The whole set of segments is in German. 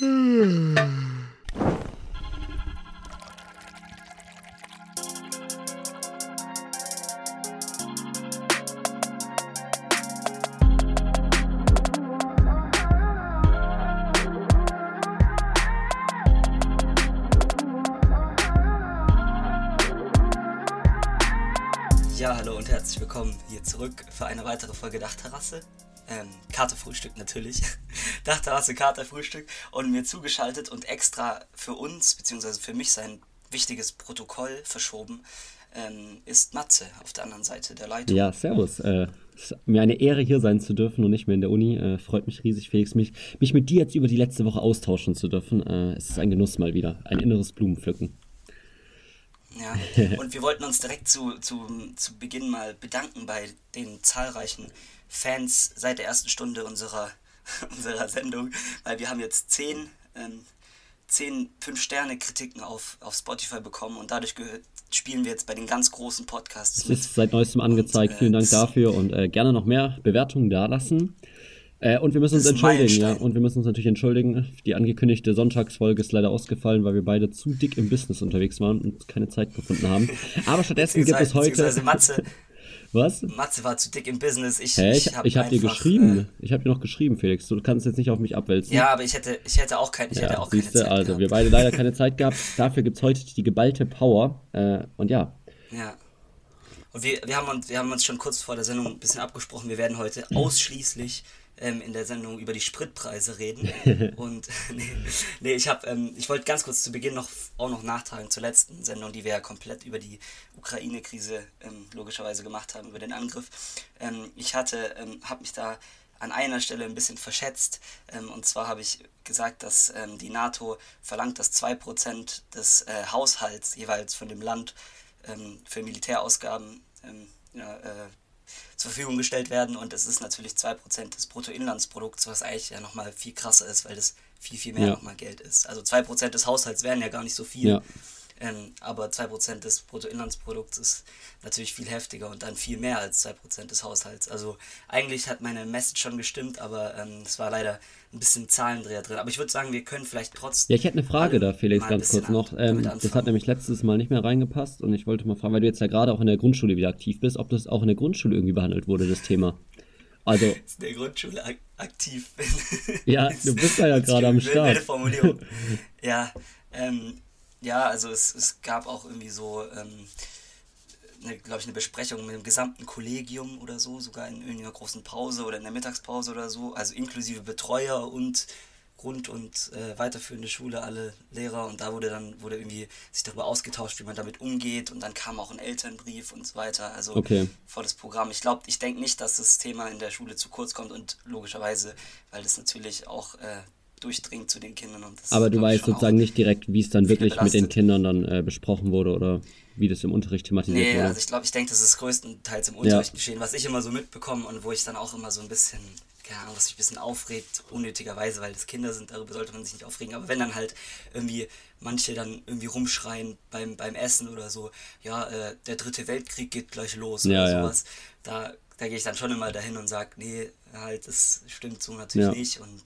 Ja, hallo und herzlich willkommen hier zurück für eine weitere Folge Dachterrasse. Ähm, Katerfrühstück natürlich. Dachterrasse, Katerfrühstück. Und mir zugeschaltet und extra für uns, beziehungsweise für mich sein wichtiges Protokoll verschoben, ähm, ist Matze auf der anderen Seite der Leitung. Ja, servus. Äh, es ist mir eine Ehre, hier sein zu dürfen und nicht mehr in der Uni. Äh, freut mich riesig, Felix, mich, mich mit dir jetzt über die letzte Woche austauschen zu dürfen. Äh, es ist ein Genuss mal wieder. Ein inneres Blumenpflücken. Ja, und wir wollten uns direkt zu, zu, zu Beginn mal bedanken bei den zahlreichen Fans seit der ersten Stunde unserer, unserer Sendung, weil wir haben jetzt zehn, ähm, zehn Fünf-Sterne-Kritiken auf, auf Spotify bekommen und dadurch gehört, spielen wir jetzt bei den ganz großen Podcasts. Es ist seit neuestem angezeigt. Und, äh, Vielen Dank dafür und äh, gerne noch mehr Bewertungen dalassen. Äh, und wir müssen uns entschuldigen, ja. Und wir müssen uns natürlich entschuldigen. Die angekündigte Sonntagsfolge ist leider ausgefallen, weil wir beide zu dick im Business unterwegs waren und keine Zeit gefunden haben. Aber stattdessen gibt es heute. Matze, Was? Matze war zu dick im Business. Ich, Hä? Ich, hab ich habe dir einfach, geschrieben. Äh, Ich habe dir noch geschrieben, Felix. Du kannst jetzt nicht auf mich abwälzen. ja, aber ich hätte, ich hätte auch, kein, ich hätte Ja, auch keine siehste, Zeit also gehabt. wir beide leider keine Zeit gehabt. Dafür gibt's heute die geballte Power. Äh, und ja, Ja. Und wir, wir, haben uns, wir haben uns schon kurz vor der Sendung ein bisschen abgesprochen. Wir werden heute ausschließlich ähm, in der Sendung über die Spritpreise reden. Und nee, nee ich habe, ähm, ich wollte ganz kurz zu Beginn noch auch noch nachtragen zur letzten Sendung, die wir ja komplett über die Ukraine-Krise ähm, logischerweise gemacht haben, über den Angriff. Ähm, ich hatte, ähm, habe mich da an einer Stelle ein bisschen verschätzt. Ähm, und zwar habe ich gesagt, dass die NATO verlangt, dass 2% des äh, Haushalts jeweils von dem Land für Militärausgaben ja, äh, zur Verfügung gestellt werden. Und es ist natürlich 2% des Bruttoinlandsprodukts, was eigentlich ja nochmal viel krasser ist, weil das viel, viel mehr Ja. nochmal Geld ist. Also 2% des Haushalts wären ja gar nicht so viel. Ja. Ähm, aber 2% des Bruttoinlandsprodukts ist natürlich viel heftiger und dann viel mehr als 2% des Haushalts. Also eigentlich hat meine Message schon gestimmt, aber ähm, es war leider ein bisschen Zahlendreher drin. Aber ich würde sagen, wir können vielleicht trotzdem. Ja, ich hätte eine Frage da, Felix, ganz kurz noch. Ähm, das hat nämlich letztes Mal nicht mehr reingepasst und ich wollte mal fragen, weil du jetzt ja gerade auch in der Grundschule wieder aktiv bist, ob das auch in der Grundschule irgendwie behandelt wurde, das Thema. Also, in der Grundschule ak aktiv bin. Ja, du bist da ja gerade am Start. Formulierung. ja, ähm, ja, also es, es gab auch irgendwie so, ähm, eine, glaube ich, eine Besprechung mit dem gesamten Kollegium oder so, sogar in irgendeiner großen Pause oder in der Mittagspause oder so, also inklusive Betreuer und Grund- und äh, weiterführende Schule, alle Lehrer und da wurde dann wurde irgendwie sich darüber ausgetauscht, wie man damit umgeht und dann kam auch ein Elternbrief und so weiter. Also Okay. volles Programm. Ich glaube, ich denke nicht, dass das Thema in der Schule zu kurz kommt und logischerweise, weil das natürlich auch äh, durchdringt zu den Kindern. Und das, aber du weißt sozusagen nicht direkt, wie es dann wirklich mit den belastet. Kindern dann äh, besprochen wurde oder wie das im Unterricht thematisiert Nee, wurde. also ich glaube, ich denke, das ist größtenteils im Unterricht geschehen, was ich immer so mitbekomme und wo ich dann auch immer so ein bisschen, keine Ahnung, was mich ein bisschen aufregt, unnötigerweise, weil das Kinder sind, darüber sollte man sich nicht aufregen. Aber wenn dann halt irgendwie manche dann irgendwie rumschreien beim, beim Essen oder so, ja, äh, der dritte Weltkrieg geht gleich los Ja, oder ja. sowas, da, da gehe ich dann schon immer dahin und sage, nee, halt, das stimmt so natürlich Ja. nicht und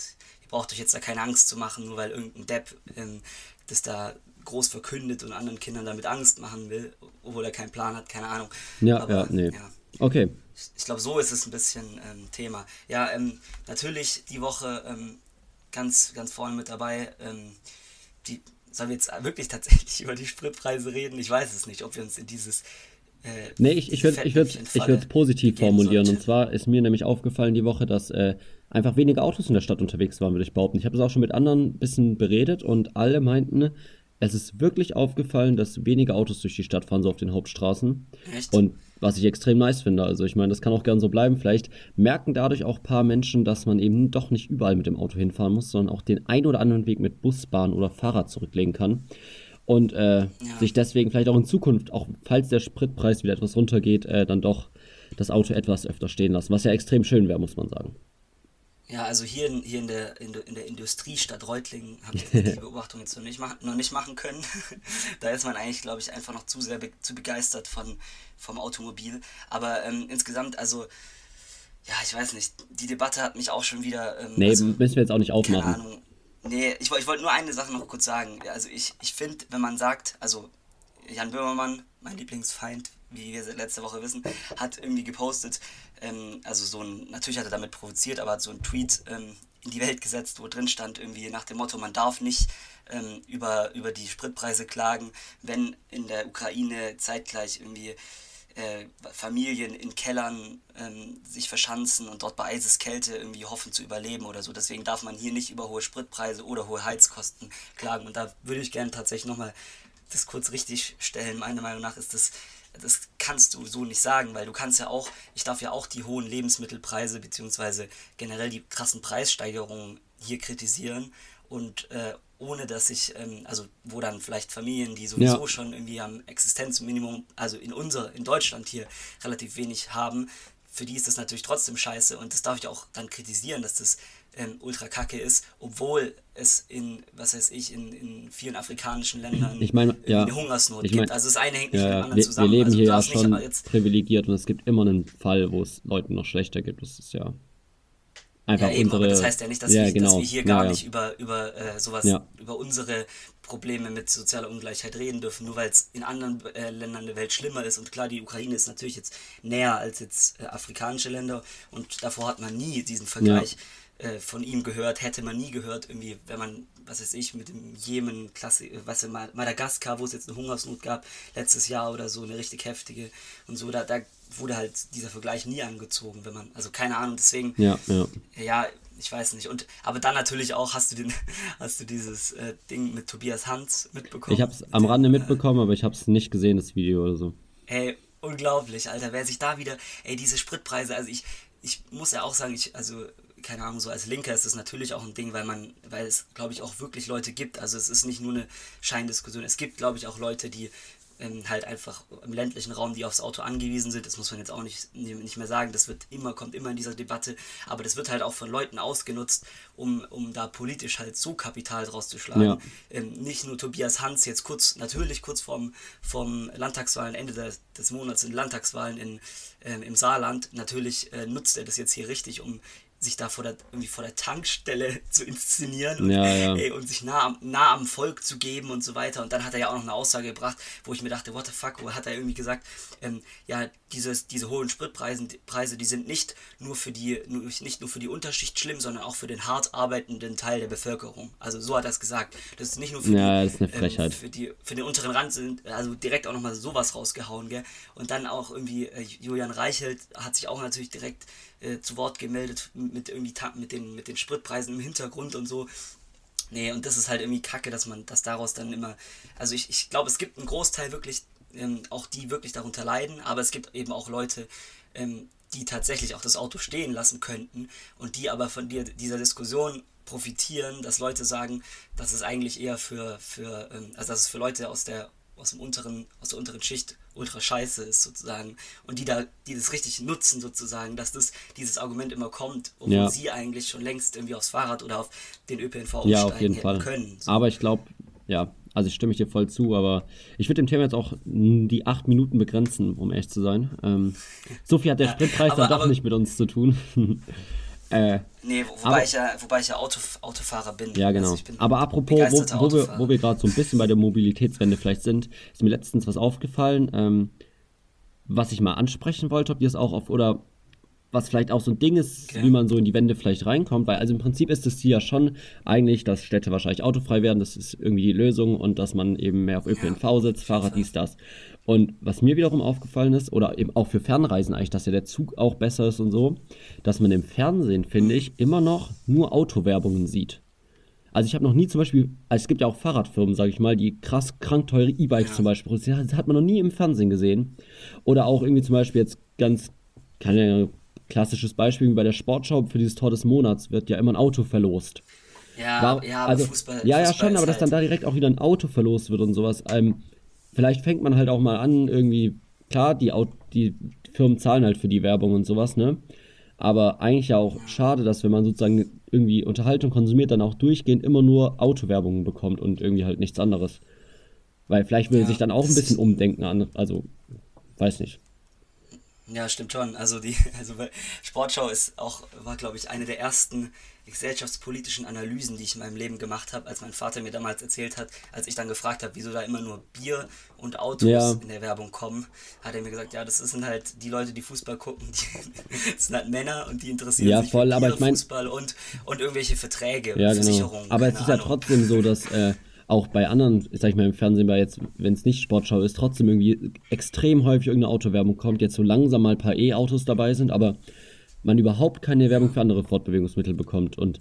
braucht euch jetzt da keine Angst zu machen, nur weil irgendein Depp ähm, das da groß verkündet und anderen Kindern damit Angst machen will, obwohl er keinen Plan hat, keine Ahnung. Ja, Aber, ja, nee. ja. Okay. Ich, ich glaube, so ist es ein bisschen ähm, Thema. Ja, ähm, natürlich die Woche ähm, ganz, ganz vorne mit dabei. Ähm, die, sollen wir jetzt wirklich tatsächlich über die Spritpreise reden? Ich weiß es nicht, ob wir uns in dieses. Äh, Nee, ich, ich würde ich würd, ich würd's positiv formulieren. sollten. Und zwar ist mir nämlich aufgefallen die Woche, dass äh, einfach weniger Autos in der Stadt unterwegs waren, würde ich behaupten. Ich habe das auch schon mit anderen ein bisschen beredet und alle meinten, es ist wirklich aufgefallen, dass weniger Autos durch die Stadt fahren, so auf den Hauptstraßen. Echt? Und was ich extrem nice finde. Also ich meine, das kann auch gern so bleiben. Vielleicht merken dadurch auch ein paar Menschen, dass man eben doch nicht überall mit dem Auto hinfahren muss, sondern auch den ein oder anderen Weg mit Bus, Bahn oder Fahrrad zurücklegen kann. Und äh, sich deswegen vielleicht auch in Zukunft, auch falls der Spritpreis wieder etwas runtergeht, äh, dann doch das Auto etwas öfter stehen lassen. Was ja extrem schön wäre, muss man sagen. Ja, also hier in, hier in, der, in, in der Industriestadt Reutlingen habe ich die Beobachtung jetzt noch nicht, machen, noch nicht machen können. da ist man eigentlich, glaube ich, einfach noch zu sehr be zu begeistert von, vom Automobil. Aber ähm, insgesamt, also, ja, ich weiß nicht, die Debatte hat mich auch schon wieder. Ähm, Nee, also, müssen wir jetzt auch nicht keine aufmachen. Ahnung. Nee, ich, ich wollte nur eine Sache noch kurz sagen. Also ich, ich finde, wenn man sagt, also Jan Böhmermann, mein Lieblingsfeind, wie wir letzte Woche wissen, hat irgendwie gepostet, ähm, also so ein, natürlich hat er damit provoziert, aber hat so einen Tweet ähm, in die Welt gesetzt, wo drin stand, irgendwie nach dem Motto, man darf nicht ähm, über, über die Spritpreise klagen, wenn in der Ukraine zeitgleich irgendwie äh, Familien in Kellern ähm, sich verschanzen und dort bei Eiseskälte irgendwie hoffen zu überleben oder so. Deswegen darf man hier nicht über hohe Spritpreise oder hohe Heizkosten klagen. Und da würde ich gerne tatsächlich nochmal das kurz richtig stellen. Meiner Meinung nach ist das das kannst du so nicht sagen, weil du kannst ja auch, ich darf ja auch die hohen Lebensmittelpreise beziehungsweise generell die krassen Preissteigerungen hier kritisieren und äh, ohne dass ich, ähm, also wo dann vielleicht Familien, die sowieso ja. schon irgendwie am Existenzminimum, also in unser, in Deutschland hier relativ wenig haben, für die ist das natürlich trotzdem scheiße und das darf ich auch dann kritisieren, dass das ähm, ultra kacke ist, obwohl es in, was weiß ich, in, in vielen afrikanischen Ländern ich mein, ja, eine Hungersnot ich mein, gibt. Also das eine hängt nicht ja, mit dem anderen wir, zusammen. Wir leben also, hier ja schon jetzt, privilegiert und es gibt immer einen Fall, wo es Leuten noch schlechter gibt. Das ist ja einfach ja, eben, unsere. Aber das heißt ja nicht, dass, ja, wir, genau. dass wir hier gar nicht über, über äh, sowas, über unsere Probleme mit sozialer Ungleichheit reden dürfen, nur weil es in anderen äh, Ländern der Welt schlimmer ist. Und klar, die Ukraine ist natürlich jetzt näher als jetzt äh, afrikanische Länder und davor hat man nie diesen Vergleich. Äh, von ihm gehört, hätte man nie gehört, irgendwie, wenn man, was weiß ich, mit dem Jemen, Klasse, äh, was in Madagaskar, wo es jetzt eine Hungersnot gab, letztes Jahr oder so, eine richtig heftige und so, da, da wurde halt dieser Vergleich nie angezogen, wenn man, also keine Ahnung, deswegen, ja, ja. ja ich weiß nicht. Und aber dann natürlich auch hast du den, hast du dieses äh, Ding mit Tobias Hans mitbekommen. Ich habe es am Rande mitbekommen, aber ich habe es nicht gesehen, das Video oder so. Ey, unglaublich, Alter. Wer sich da wieder, ey, diese Spritpreise, also ich, ich muss ja auch sagen, ich, also keine Ahnung, so als Linker ist das natürlich auch ein Ding, weil man, weil es, glaube ich, auch wirklich Leute gibt. Also es ist nicht nur eine Scheindiskussion. Es gibt, glaube ich, auch Leute, die ähm, halt einfach im ländlichen Raum, die aufs Auto angewiesen sind. Das muss man jetzt auch nicht, nicht mehr sagen. Das wird immer, kommt immer in dieser Debatte. Aber das wird halt auch von Leuten ausgenutzt, um, um da politisch halt so Kapital draus zu schlagen. Ja. Ähm, nicht nur Tobias Hans jetzt kurz, natürlich kurz vorm, vorm Landtagswahlen, Ende des, des Monats sind Landtagswahlen in, ähm, im Saarland. Natürlich äh, nutzt er das jetzt hier richtig, um sich da vor der, irgendwie vor der Tankstelle zu inszenieren und, ja, ja. Ey, und sich nah, nah am Volk zu geben und so weiter. Und dann hat er ja auch noch eine Aussage gebracht, wo ich mir dachte, what the fuck, wo hat er irgendwie gesagt, ähm, ja, dieses, diese hohen Spritpreise, die, Preise, die sind nicht nur für die, nur, nicht nur für die Unterschicht schlimm, sondern auch für den hart arbeitenden Teil der Bevölkerung. Also so hat er es gesagt. Das ist nicht nur für, ja, die, ähm, für, die, für den unteren Rand sind, also direkt auch nochmal sowas rausgehauen, gell? Und dann auch irgendwie äh, Julian Reichelt hat sich auch natürlich direkt äh, zu Wort gemeldet mit irgendwie mit den, mit den Spritpreisen im Hintergrund und so. Nee, und das ist halt irgendwie kacke, dass man, dass daraus dann immer. Also ich, ich glaube, es gibt einen Großteil wirklich, ähm, auch die wirklich darunter leiden, aber es gibt eben auch Leute, ähm, die tatsächlich auch das Auto stehen lassen könnten und die aber von dir, dieser Diskussion profitieren, dass Leute sagen, dass es eigentlich eher für, für ähm, also dass es für Leute aus der aus dem unteren, aus der unteren Schicht ultra scheiße ist sozusagen und die da, die das richtig nutzen sozusagen, dass das dieses Argument immer kommt, obwohl ja. sie eigentlich schon längst irgendwie aufs Fahrrad oder auf den ÖPNV umsteigen ja, auf jeden Fall. können. So. Aber ich glaube, ja, also ich stimme ich dir voll zu, aber ich würde dem Thema jetzt auch die acht Minuten begrenzen, um ehrlich zu sein. Ähm, so viel hat der ja, Spritpreis aber, dann doch nicht mit uns zu tun. Äh, nee, wo, wobei, aber, ich ja, wobei ich ja Auto, Autofahrer bin. Ja, genau. Also aber apropos, wo, wo, wir, wo wir gerade so ein bisschen bei der Mobilitätswende vielleicht sind, ist mir letztens was aufgefallen, ähm, was ich mal ansprechen wollte, ob ihr es auch auf, oder was vielleicht auch so ein Ding ist, okay. wie man so in die Wende vielleicht reinkommt, weil also im Prinzip ist es ja schon eigentlich, dass Städte wahrscheinlich autofrei werden, das ist irgendwie die Lösung und dass man eben mehr auf ÖPNV ja, sitzt, Fahrrad, dies, das. Und was mir wiederum aufgefallen ist, oder eben auch für Fernreisen eigentlich, dass ja der Zug auch besser ist und so, dass man im Fernsehen, finde ich, immer noch nur Autowerbungen sieht. Also ich habe noch nie zum Beispiel, also es gibt ja auch Fahrradfirmen, sage ich mal, die krass krank teure E-Bikes ja. zum Beispiel, das hat man noch nie im Fernsehen gesehen. Oder auch irgendwie zum Beispiel jetzt ganz, keine klassisches Beispiel, wie bei der Sportschau für dieses Tor des Monats wird ja immer ein Auto verlost. Ja, War, ja, also, Fußball, ja, ja, schon, aber halt dass dann da direkt auch wieder ein Auto verlost wird und sowas. Ähm, vielleicht fängt man halt auch mal an, irgendwie, klar, die, die Firmen zahlen halt für die Werbung und sowas, ne? Aber eigentlich ja auch schade, dass wenn man sozusagen irgendwie Unterhaltung konsumiert, dann auch durchgehend immer nur Autowerbungen bekommt und irgendwie halt nichts anderes. Weil vielleicht will ja, sich dann auch ein bisschen umdenken an, also weiß nicht. Ja, stimmt schon. Also die also Sportschau ist auch, war glaube ich, eine der ersten gesellschaftspolitischen Analysen, die ich in meinem Leben gemacht habe, als mein Vater mir damals erzählt hat, als ich dann gefragt habe, wieso da immer nur Bier und Autos ja. in der Werbung kommen, hat er mir gesagt, ja, das sind halt die Leute, die Fußball gucken, die das sind halt Männer und die interessieren ja, sich voll, für Bier, aber ich mein, Fußball und, und irgendwelche Verträge, ja, genau. Versicherungen. Aber es ist ja trotzdem so, dass äh, auch bei anderen, sag ich mal im Fernsehen, bei jetzt, wenn es nicht Sportschau ist, trotzdem irgendwie extrem häufig irgendeine Autowerbung kommt, jetzt so langsam mal ein paar E-Autos dabei sind, aber man überhaupt keine Werbung für andere Fortbewegungsmittel bekommt und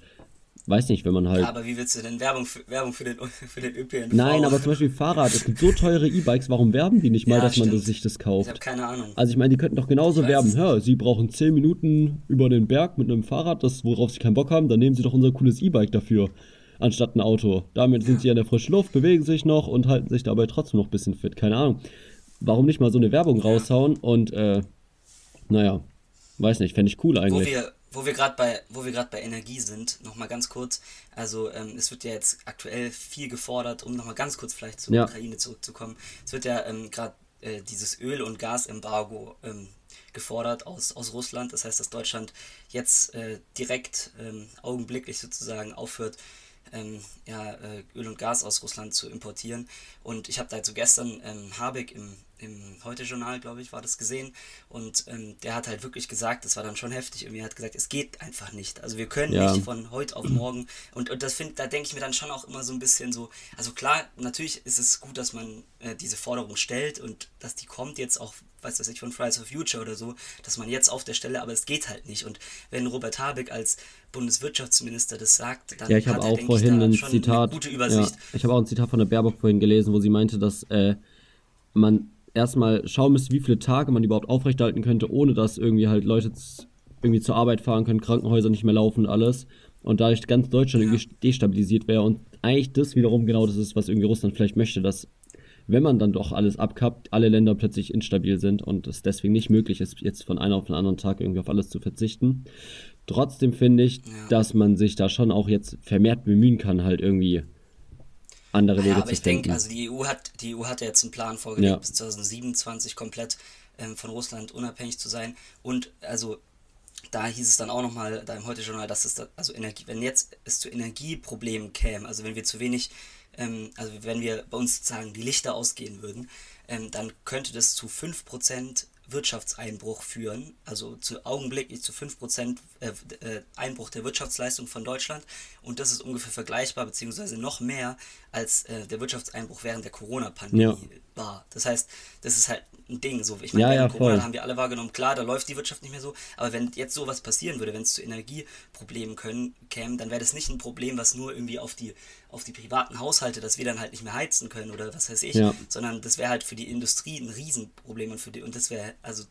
weiß nicht, wenn man halt. Ja, aber wie willst du denn Werbung für, Werbung für den, für den ÖPNV? Nein, aber zum Beispiel Fahrrad. Es gibt so teure E-Bikes, warum werben die nicht mal, ja, dass stimmt. man sich das kauft? Ich habe keine Ahnung. Also ich meine, die könnten doch genauso werben. Ja, sie brauchen 10 Minuten über den Berg mit einem Fahrrad, das, worauf sie keinen Bock haben, dann nehmen sie doch unser cooles E-Bike dafür, anstatt ein Auto. Damit sind sie in der frischen Luft, bewegen sich noch und halten sich dabei trotzdem noch ein bisschen fit. Keine Ahnung. Warum nicht mal so eine Werbung raushauen und, äh, naja, weiß nicht, fände ich cool eigentlich. Wo wir wo wir gerade bei, wo wir gerade bei Energie sind, nochmal ganz kurz. Also ähm, es wird ja jetzt aktuell viel gefordert, um nochmal ganz kurz vielleicht zur ja. Ukraine zurückzukommen. Es wird ja ähm, gerade äh, dieses Öl- und Gasembargo ähm, gefordert aus, aus Russland. Das heißt, dass Deutschland jetzt äh, direkt ähm, augenblicklich sozusagen aufhört, ähm, ja, äh, Öl und Gas aus Russland zu importieren. Und ich habe da so gestern ähm, Habeck im im Heute-Journal, glaube ich, war das gesehen. Und ähm, der hat halt wirklich gesagt, das war dann schon heftig, irgendwie hat gesagt, es geht einfach nicht. Also wir können ja. nicht von heute auf morgen. Und, und das finde, da denke ich mir dann schon auch immer so ein bisschen so, also klar, natürlich ist es gut, dass man äh, diese Forderung stellt und dass die kommt jetzt auch, weiß was ich, von Fridays for Future oder so, dass man jetzt auf der Stelle, aber es geht halt nicht. Und wenn Robert Habeck als Bundeswirtschaftsminister das sagt, dann ja, ich habe auch er, vorhin ich, ein Zitat, gute Übersicht. Ja, ich habe auch ein Zitat von der Baerbock vorhin gelesen, wo sie meinte, dass äh, man erstmal schauen müsste, wie viele Tage man überhaupt aufrechterhalten könnte, ohne dass irgendwie halt Leute irgendwie zur Arbeit fahren können, Krankenhäuser nicht mehr laufen und alles. Und dadurch ganz Deutschland ja. irgendwie destabilisiert wäre. Und eigentlich das wiederum genau das ist, was irgendwie Russland vielleicht möchte, dass wenn man dann doch alles abkappt, alle Länder plötzlich instabil sind und es deswegen nicht möglich ist, jetzt von einem auf den anderen Tag irgendwie auf alles zu verzichten. Trotzdem finde ich, ja. dass man sich da schon auch jetzt vermehrt bemühen kann, halt irgendwie andere Wege ja, aber zu ich denke, also die EU hat, die EU hat ja jetzt einen Plan vorgelegt, ja. bis 2027 komplett ähm, von Russland unabhängig zu sein. Und also da hieß es dann auch nochmal, da im Heute-Journal, dass es da, also Energie, wenn jetzt es zu Energieproblemen käme, also wenn wir zu wenig, ähm, also wenn wir bei uns sozusagen die Lichter ausgehen würden, ähm, dann könnte das zu 5% Wirtschaftseinbruch führen, also zu augenblicklich zu 5% äh, äh, Einbruch der Wirtschaftsleistung von Deutschland. Und das ist ungefähr vergleichbar, beziehungsweise noch mehr als äh, der Wirtschaftseinbruch während der Corona-Pandemie ja. war. Das heißt, das ist halt ein Ding. So, ich meine, ja, ja, Corona voll. haben wir alle wahrgenommen, klar, da läuft die Wirtschaft nicht mehr so, aber wenn jetzt sowas passieren würde, wenn es zu Energieproblemen können, käme, dann wäre das nicht ein Problem, was nur irgendwie auf die, auf die privaten Haushalte, dass wir dann halt nicht mehr heizen können oder was weiß ich, ja. sondern das wäre halt für die Industrie ein Riesenproblem und für die, und das wäre, also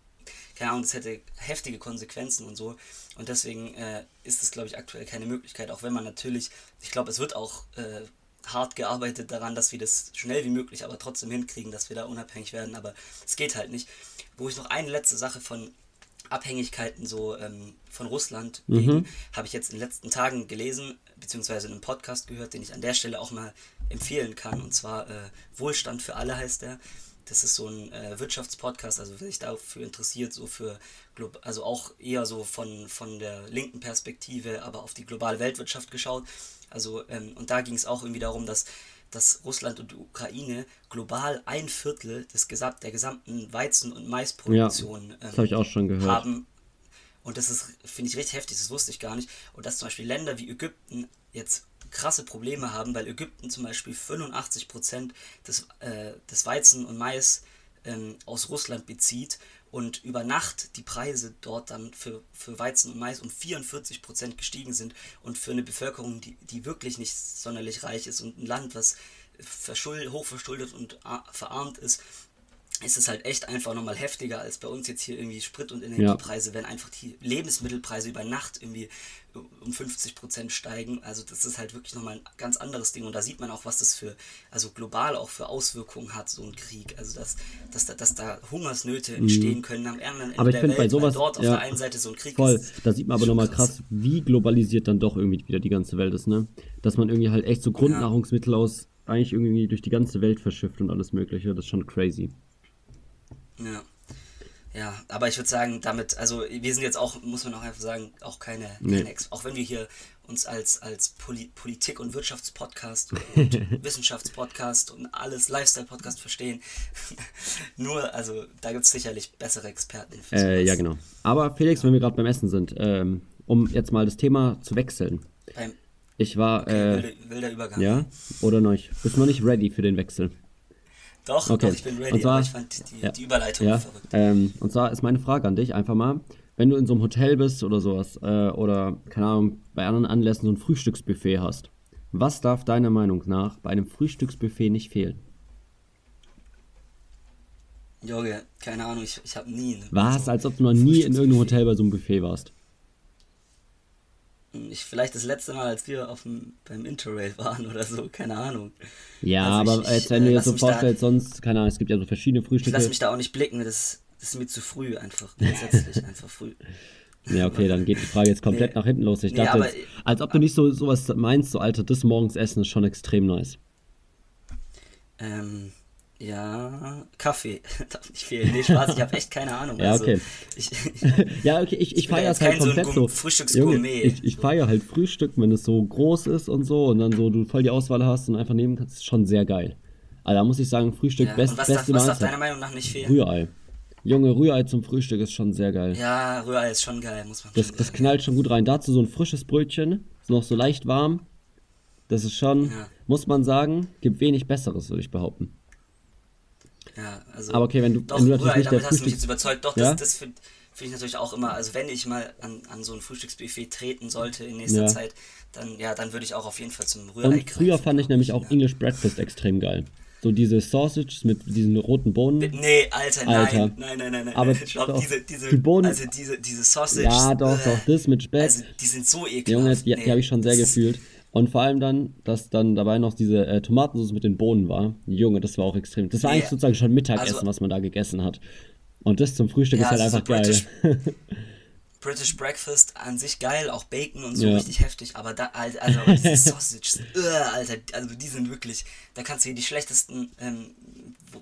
keine Ahnung, das hätte heftige Konsequenzen und so. Und deswegen äh, ist es, glaube ich, aktuell keine Möglichkeit, auch wenn man natürlich, ich glaube, es wird auch äh, hart gearbeitet daran, dass wir das schnell wie möglich, aber trotzdem hinkriegen, dass wir da unabhängig werden. Aber es geht halt nicht. Wo ich noch eine letzte Sache von Abhängigkeiten so ähm, von Russland mhm. habe ich jetzt in den letzten Tagen gelesen, beziehungsweise in einem Podcast gehört, den ich an der Stelle auch mal empfehlen kann. Und zwar äh, Wohlstand für alle heißt der. Das ist so ein äh, Wirtschaftspodcast, also wer sich dafür interessiert, so für also auch eher so von, von der linken Perspektive, aber auf die globale Weltwirtschaft geschaut. Also, ähm, und da ging es auch irgendwie darum, dass, dass Russland und die Ukraine global ein Viertel des Gesam der gesamten Weizen- und Maisproduktion ja, ähm, ich auch schon gehört. haben. Und das ist, finde ich, richtig heftig, das wusste ich gar nicht. Und dass zum Beispiel Länder wie Ägypten jetzt krasse Probleme haben, weil Ägypten zum Beispiel 85% des, äh, des Weizen und Mais ähm, aus Russland bezieht und über Nacht die Preise dort dann für, für Weizen und Mais um 44 Prozent gestiegen sind und für eine Bevölkerung, die, die wirklich nicht sonderlich reich ist und ein Land, was verschuld, hochverschuldet und verarmt ist, ist es halt echt einfach nochmal heftiger als bei uns jetzt hier irgendwie Sprit- und Energiepreise, ja. wenn einfach die Lebensmittelpreise über Nacht irgendwie um 50 Prozent steigen. Also das ist halt wirklich nochmal ein ganz anderes Ding und da sieht man auch, was das für, also global auch für Auswirkungen hat, so ein Krieg. Also dass, dass, da, dass da Hungersnöte mhm. entstehen können am anderen Ende aber ich der Welt, bei sowas, dort auf ja, der einen Seite so ein Krieg voll. ist. Da sieht man aber nochmal krass. krass, wie globalisiert dann doch irgendwie wieder die ganze Welt ist, ne? Dass man irgendwie halt echt so Grundnahrungsmittel ja. aus eigentlich irgendwie durch die ganze Welt verschifft und alles mögliche. Das ist schon crazy. Ja. Ja, aber ich würde sagen, damit, also wir sind jetzt auch, muss man auch einfach sagen, auch keine, Nee. keine auch wenn wir hier uns als, als Poli Politik- und Wirtschaftspodcast und Wissenschaftspodcast und alles Lifestyle-Podcast verstehen. Nur, also da gibt es sicherlich bessere Experten Äh, ja, genau. Aber Felix, wenn wir gerade beim Essen sind, ähm, um jetzt mal das Thema zu wechseln. Beim Ich war, äh, wilder, wilder Übergang. ja, oder noch nicht? Bist noch nicht ready für den Wechsel? Doch, Okay. doch, ich bin ready, Und zwar- aber ich fand die, ja. die Überleitung Ja, verrückt. ähm, und zwar ist meine Frage an dich einfach mal, wenn du in so einem Hotel bist oder sowas, äh, oder, keine Ahnung, bei anderen Anlässen so ein Frühstücksbuffet hast, was darf deiner Meinung nach bei einem Frühstücksbuffet nicht fehlen? Junge, keine Ahnung, ich, ich habe nie. Was? so Als ob du noch nie in irgendeinem. Hotel bei so einem Buffet warst. Ich, vielleicht das letzte Mal, als wir auf dem, beim Interrail waren oder so, keine Ahnung. Ja, Also aber ich- jetzt, ich, wenn äh, du jetzt lass so vorstellst, sonst, keine Ahnung, es gibt ja so verschiedene Ich Frühstücke. lasse mich da auch nicht blicken, das, das ist mir zu früh einfach. Grundsätzlich einfach früh. Ja, okay, dann geht die Frage jetzt komplett Nee. nach hinten los. Ich Nee, dachte, aber- jetzt, als ob du nicht so sowas meinst, so Alter, das morgens essen ist schon extrem nice. Ähm, ja, Kaffee darf nicht fehlen. Nee, Spaß, ich habe echt keine Ahnung. Ja, also, okay. Ich, Ja, okay, ich, ich, bin feiere es halt kein so ein komplett so. Junge, ich, ich feiere halt Frühstück, wenn es so groß ist und so und dann so du voll die Auswahl hast und einfach nehmen kannst, ist schon sehr geil. Aber da muss ich sagen, Frühstück, ja, best, was darf, beste was darf deiner. Meinung nach nicht fehlen? Rührei. Junge, Rührei zum Frühstück ist schon sehr geil. Ja, Rührei ist schon geil, muss man Das, das knallt schon gut rein. Dazu so ein frisches Brötchen, ist noch so leicht warm. Das ist schon, Ja. muss man sagen, gibt wenig Besseres, würde ich behaupten. Ja, also, Aber okay, wenn du- doch, wenn du natürlich Rührei, nicht der damit hast du mich jetzt überzeugt. Doch, Ja? das, das finde find ich natürlich auch immer, also wenn ich mal an, an so ein Frühstücksbuffet treten sollte in nächster Ja. Zeit, dann, ja, dann würde ich auch auf jeden Fall zum Rührei Und früher greifen, fand ich nämlich auch ja. English Breakfast extrem geil. So diese Sausages mit diesen roten Bohnen. Nee, Alter, Alter. nein, nein, nein, nein, nein. Aber ich glaube, diese, diese, die Bohnen- also diese, diese Sausage. Ja, doch, doch, das mit Speck. Also, die sind so ekelhaft. Junge, die, die Nee, habe ich schon sehr das ist- gefühlt. Und vor allem dann, dass dann dabei noch diese äh, Tomatensauce mit den Bohnen war. Junge, das war auch extrem. Das war eigentlich sozusagen schon Mittagessen, also- was man da gegessen hat. Und das zum Frühstück Ja, ist halt also einfach so geil. British- British Breakfast an sich geil, auch Bacon und so Ja. richtig heftig, aber da, also diese Sausages, uh, Alter, also die sind wirklich, da kannst du hier die schlechtesten ähm,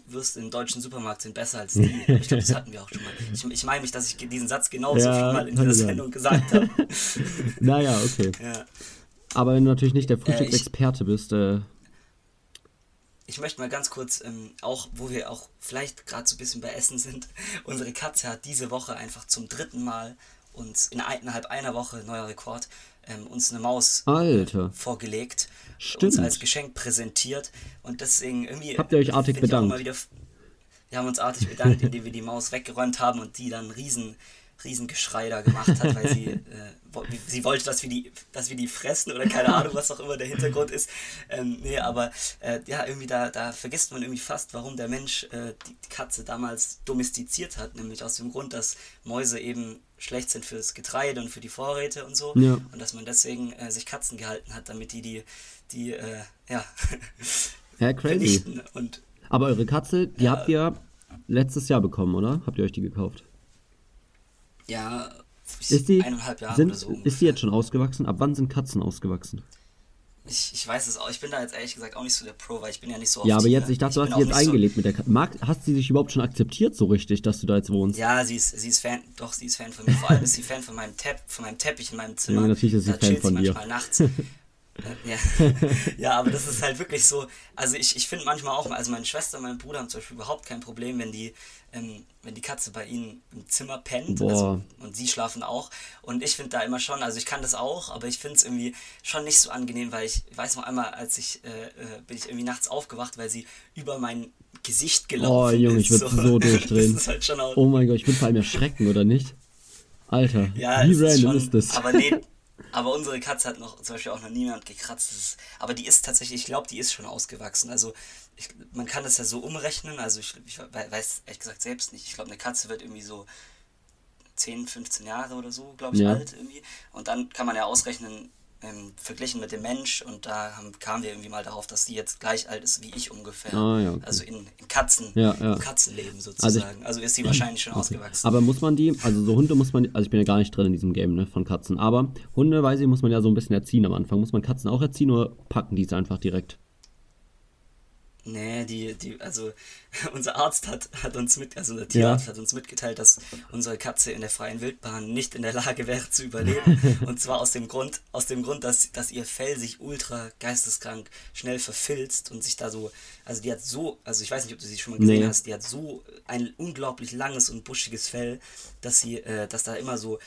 Würste im deutschen Supermarkt sind besser als die. Ich glaube, das hatten wir auch schon mal. Ich, ich meine mich, dass ich diesen Satz genauso Ja, schon mal in dieser. Sendung gesagt habe. naja, okay. ja. Aber wenn du natürlich nicht der ich- Frühstücksexperte bist, äh, Ich möchte mal ganz kurz, ähm, auch wo wir auch vielleicht gerade so ein bisschen bei Essen sind, unsere Katze hat diese Woche einfach zum dritten Mal uns in innerhalb einer Woche, neuer Rekord, ähm, uns eine Maus Alter. vorgelegt, Stimmt. uns als Geschenk präsentiert und deswegen irgendwie... Habt ihr euch artig bedankt? Wieder, wir haben uns artig bedankt, indem wir die Maus weggeräumt haben und die dann riesen, riesen Geschrei da gemacht hat, weil sie, äh, sie wollte, dass wir, die, dass wir die fressen oder keine Ahnung, was auch immer der Hintergrund ist. Ähm, nee, aber äh, ja, irgendwie da, da vergisst man irgendwie fast, warum der Mensch äh, die, Katze damals domestiziert hat, nämlich aus dem Grund, dass Mäuse eben schlecht sind fürs Getreide und für die Vorräte und so Ja. und dass man deswegen äh, sich Katzen gehalten hat, damit die die, die äh, ja, ja, crazy. und Aber eure Katze, die habt ihr letztes Jahr bekommen, oder? Habt ihr euch die gekauft? Ja, Ist die, eineinhalb Jahre sind, oder so. ist die ungefähr. jetzt schon ausgewachsen? Ab wann sind Katzen ausgewachsen? Ich, ich weiß es auch. Ich bin da jetzt ehrlich gesagt auch nicht so der Pro, weil ich bin ja nicht so Ja, aber jetzt, ich dachte, du bin hast sie auch jetzt nicht so- eingelebt mit der Katze. Mag, hast sie sich überhaupt schon akzeptiert so richtig, dass du da jetzt wohnst? Ja, sie ist, sie ist Fan, doch, sie ist Fan von mir. Vor allem ist sie Fan von meinem, Tepp, von meinem Teppich in meinem Zimmer. Ja, natürlich ist sie da Fan von dir. manchmal nachts. Ja. ja, aber das ist halt wirklich so. Also ich, ich finde manchmal auch, also meine Schwester und mein Bruder haben zum Beispiel überhaupt kein Problem, wenn die, ähm, wenn die Katze bei ihnen im Zimmer pennt. Also, und sie schlafen auch. Und ich finde da immer schon, also ich kann das auch, aber ich finde es irgendwie schon nicht so angenehm, weil ich, ich weiß noch einmal, als ich, äh, äh, bin ich irgendwie nachts aufgewacht, weil sie über mein Gesicht gelaufen Oh, Junge, ist. ich würd so durchdrehen. Das ist halt Oh mein Gott, ich würde vor allem erschrecken, oder nicht? Alter, ja, wie random ist, ist, schon, das? Aber nee, aber unsere Katze hat noch zum Beispiel auch noch niemand gekratzt. Ist, aber die ist tatsächlich, ich glaube, die ist schon ausgewachsen. Also ich, man kann das ja so umrechnen. Also ich, ich weiß ehrlich gesagt selbst nicht. Ich glaube, eine Katze wird irgendwie so 10, 15 Jahre oder so, glaube ich, Ja. alt irgendwie. Und dann kann man ja ausrechnen, ähm, verglichen mit dem Mensch. Und da haben, kamen wir irgendwie mal darauf, dass die jetzt gleich alt ist wie ich ungefähr. Ah, ja, okay. Also in, in Katzen, Ja, ja. im Katzenleben sozusagen. Also, ist sie wahrscheinlich schon ausgewachsen. Aber muss man die, also so Hunde muss man, also ich bin ja gar nicht drin in diesem Game, ne, von Katzen, aber Hunde, weiß ich, muss man ja so ein bisschen erziehen am Anfang. Muss man Katzen auch erziehen oder packen die es einfach direkt? Nee, die, die, also unser Arzt hat, hat uns mit, also der Tierarzt ja. hat uns mitgeteilt, dass unsere Katze in der freien Wildbahn nicht in der Lage wäre zu überleben. und zwar aus dem Grund, aus dem Grund, dass, dass ihr Fell sich ultra geisteskrank schnell verfilzt und sich da so, also die hat so, also ich weiß nicht, ob du sie schon mal gesehen nee. hast, die hat so ein unglaublich langes und buschiges Fell, dass sie, äh, dass da immer so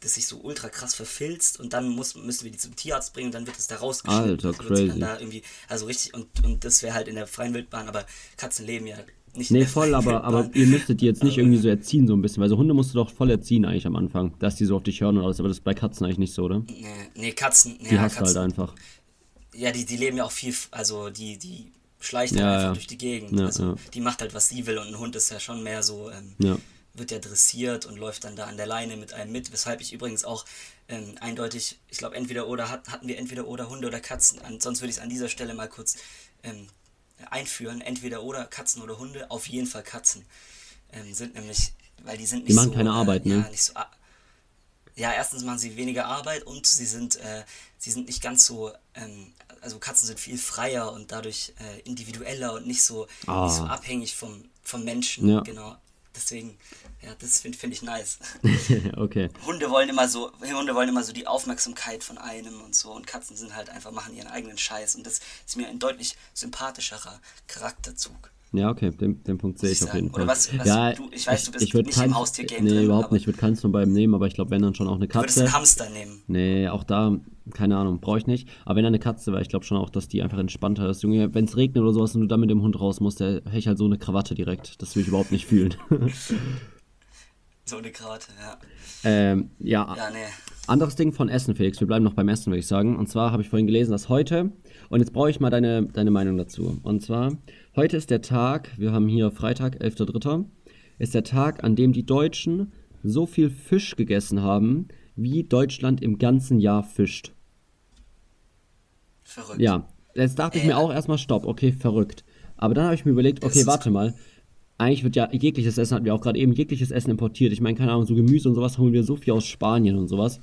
das sich so ultra krass verfilzt und dann muss, müssen wir die zum Tierarzt bringen und dann wird es da rausgeschnitten. Alter, crazy. Da irgendwie, also richtig, und, und das wäre halt in der freien Wildbahn, aber Katzen leben ja nicht Nee, voll, aber, aber ihr müsstet die jetzt nicht irgendwie so erziehen, so ein bisschen, weil so Hunde musst du doch voll erziehen eigentlich am Anfang, dass die so auf dich hören und alles, aber das ist bei Katzen eigentlich nicht so, oder? Nee, nee Katzen, nee, die ja, hast Katzen, halt einfach. Ja, die, die leben ja auch viel, also die, die schleicht ja, halt einfach ja. durch die Gegend. Ja, also die macht halt, was sie will und ein Hund ist ja schon mehr so, ähm, ja wird ja dressiert und läuft dann da an der Leine mit einem mit, weshalb ich übrigens auch ähm, eindeutig, ich glaube, entweder oder hat, hatten wir entweder oder Hunde oder Katzen. An, sonst würde ich es an dieser Stelle mal kurz ähm, einführen. Entweder oder Katzen oder Hunde, auf jeden Fall Katzen. Ähm, sind nämlich, weil die sind nicht die machen so, keine Arbeit, äh, ne? Ja, nicht so, ja, erstens machen sie weniger Arbeit und sie sind, äh, sie sind nicht ganz so, ähm, also Katzen sind viel freier und dadurch äh, individueller und nicht so, ah. nicht so abhängig vom, vom Menschen. Ja. Genau. Deswegen, ja, das finde find ich nice. okay. Hunde wollen immer so, Hunde wollen immer so die Aufmerksamkeit von einem und so und Katzen sind halt einfach, machen ihren eigenen Scheiß und das ist mir ein deutlich sympathischerer Charakterzug. Ja, okay, den, den Punkt sehe ich, auf jeden Fall. Was, was ja, du, ich weiß, du bist ich, ich nicht keins, im Haustiergame Nee, drin, überhaupt nicht. Ich würde keins von beiden nehmen, aber ich glaube, wenn dann schon auch eine Katze. Du würdest einen Hamster nehmen. Nee, auch da, keine Ahnung, brauche ich nicht. Aber wenn da eine Katze wäre, ich glaube schon auch, dass die einfach entspannter ist. Junge, wenn es regnet oder sowas und du dann mit dem Hund raus musst, der hätte ich halt so eine Krawatte direkt. Das will ich überhaupt nicht fühlen. so eine Krawatte, ja. Ähm, ja. Ja, nee. Anderes Ding von Essen, Felix. Wir bleiben noch beim Essen, würde ich sagen. Und zwar habe ich vorhin gelesen, dass heute, und jetzt brauche ich mal deine, deine Meinung dazu. Und zwar Heute ist der Tag, wir haben hier Freitag, 11.3., ist der Tag, an dem die Deutschen so viel Fisch gegessen haben, wie Deutschland im ganzen Jahr fischt. Verrückt. Ja, jetzt dachte äh. ich mir auch erstmal, stopp, okay, verrückt. Aber dann habe ich mir überlegt, okay, warte mal, eigentlich wird ja jegliches Essen, hatten wir auch gerade eben, jegliches Essen importiert. Ich meine, keine Ahnung, so Gemüse und sowas holen wir so viel aus Spanien und sowas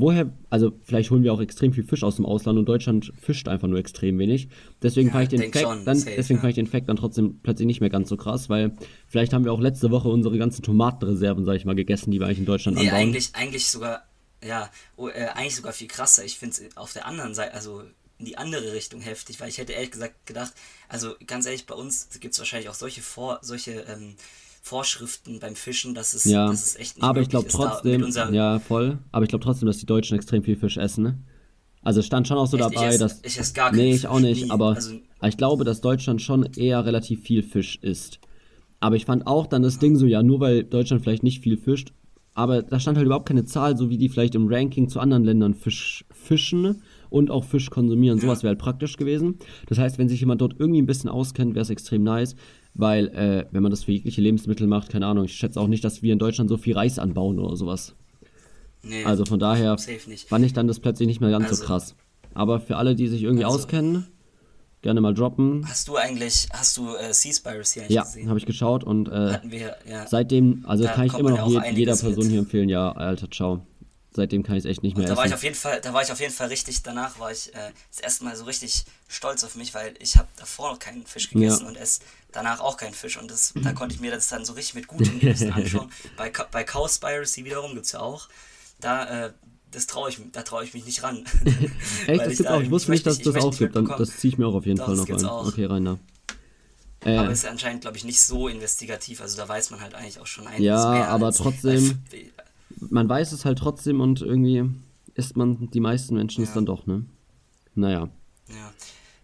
woher, also vielleicht holen wir auch extrem viel Fisch aus dem Ausland und Deutschland fischt einfach nur extrem wenig. Deswegen ja, fand ich den Fact schon, dann, safe, deswegen ja. fand ich den Fact dann trotzdem plötzlich nicht mehr ganz so krass, weil vielleicht haben wir auch letzte Woche unsere ganzen Tomatenreserven, sag ich mal, gegessen, die wir eigentlich in Deutschland nee, anbauen. eigentlich, eigentlich sogar, ja, oh, äh, eigentlich sogar viel krasser. Ich finde es auf der anderen Seite, also in die andere Richtung heftig, weil ich hätte ehrlich gesagt gedacht, also ganz ehrlich, bei uns gibt es wahrscheinlich auch solche Vor, solche ähm, Vorschriften beim Fischen, dass es, ja, dass es echt nicht aber ich glaube trotzdem, ja voll, aber ich glaube trotzdem, dass die Deutschen extrem viel Fisch essen. Ne? Also es stand schon auch so echt, dabei, ich esse, dass ich esse gar nee, ich auch nicht, nie. aber also, ich glaube, dass Deutschland schon eher relativ viel Fisch isst. Aber ich fand auch dann das ja. Ding so, ja, nur weil Deutschland vielleicht nicht viel fischt, aber da stand halt überhaupt keine Zahl, so wie die vielleicht im Ranking zu anderen Ländern Fisch fischen und auch Fisch konsumieren. Ja. Sowas wäre halt praktisch gewesen. Das heißt, wenn sich jemand dort irgendwie ein bisschen auskennt, wäre es extrem nice weil äh, wenn man das für jegliche Lebensmittel macht, keine Ahnung, ich schätze auch nicht, dass wir in Deutschland so viel Reis anbauen oder sowas. Nee, also von daher fand ich dann das plötzlich nicht mehr ganz also, so krass. Aber für alle, die sich irgendwie also, auskennen, gerne mal droppen. Hast du eigentlich, hast du äh, Seaspiracy eigentlich ja, gesehen? Ja, habe ich geschaut und äh, wir, ja. seitdem, also kann ich immer noch je, jeder Person mit. hier empfehlen, ja, Alter, ciao seitdem kann ich es echt nicht mehr da essen. War ich auf jeden Fall, da war ich auf jeden Fall richtig, danach war ich äh, das erste Mal so richtig stolz auf mich, weil ich habe davor noch keinen Fisch gegessen ja. und esse danach auch keinen Fisch und das, da konnte ich mir das dann so richtig mit gutem Gewissen anschauen. Bei, bei Cowspiracy wiederum gibt es ja auch, da, äh, das traue ich, da traue ich mich nicht ran. Echt, das gibt auch, ich wusste nicht, dass es das auch gibt, dann, das ziehe ich mir auch auf jeden Doch, Fall noch rein. Auch. Okay, Rainer. Äh, aber ist ja anscheinend, glaube ich, nicht so investigativ. Also da weiß man halt eigentlich auch schon einiges ja, mehr. Ja, aber trotzdem, man weiß es halt trotzdem und irgendwie isst man die meisten Menschen ja. es dann doch, ne? Naja. Ja.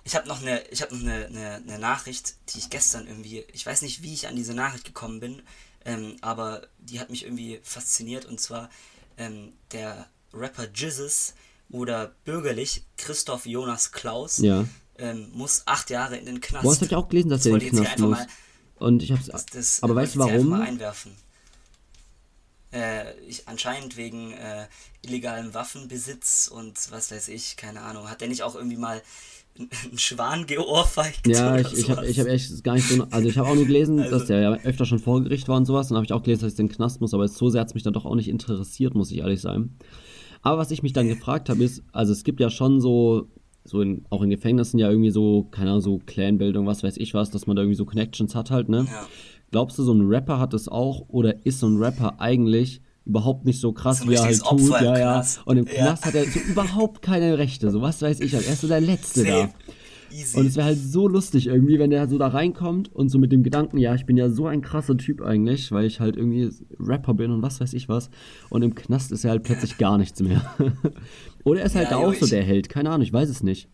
Ich habe noch, eine, hab noch eine, eine, eine, Nachricht, die ich gestern irgendwie, ich weiß nicht, wie ich an diese Nachricht gekommen bin, ähm, aber die hat mich irgendwie fasziniert und zwar ähm, der Rapper Jizzes oder bürgerlich Christoph Jonas Klaus ja. ähm, muss acht Jahre in den Knast. Boah, das hab ich auch gelesen, dass das er in den Knast muss. Mal, und ich hab's, das, das, aber weißt du warum? Mal einwerfen. Äh, ich, anscheinend wegen äh, illegalem Waffenbesitz und was weiß ich, keine Ahnung. Hat der nicht auch irgendwie mal einen Schwan geohrfeigt? Ja, ich, ich habe ich hab echt gar nicht so. Also, ich habe auch nur gelesen, also, dass der ja öfter schon vor Gericht war und sowas. Dann habe ich auch gelesen, dass ich den Knast muss, aber so sehr hat es mich dann doch auch nicht interessiert, muss ich ehrlich sein. Aber was ich mich dann gefragt habe, ist, also es gibt ja schon so so in, auch in Gefängnissen ja irgendwie so, keine Ahnung, so Clanbildung, was weiß ich was, dass man da irgendwie so Connections hat halt, ne? Ja. Glaubst du, so ein Rapper hat das auch oder ist so ein Rapper eigentlich überhaupt nicht so krass, So wie er halt tut? Opfer ja, ja. Und im Ja. Knast hat er so überhaupt keine Rechte, so was weiß ich. Er ist so der Letzte da. Safe. Easy. Und es wäre halt so lustig irgendwie, wenn der so da reinkommt und so mit dem Gedanken, ja, ich bin ja so ein krasser Typ eigentlich, weil ich halt irgendwie Rapper bin und was weiß ich was. Und im Knast ist er halt plötzlich gar nichts mehr. Oder er ist halt Ja, da jo, auch so der Held, keine Ahnung, ich weiß es nicht.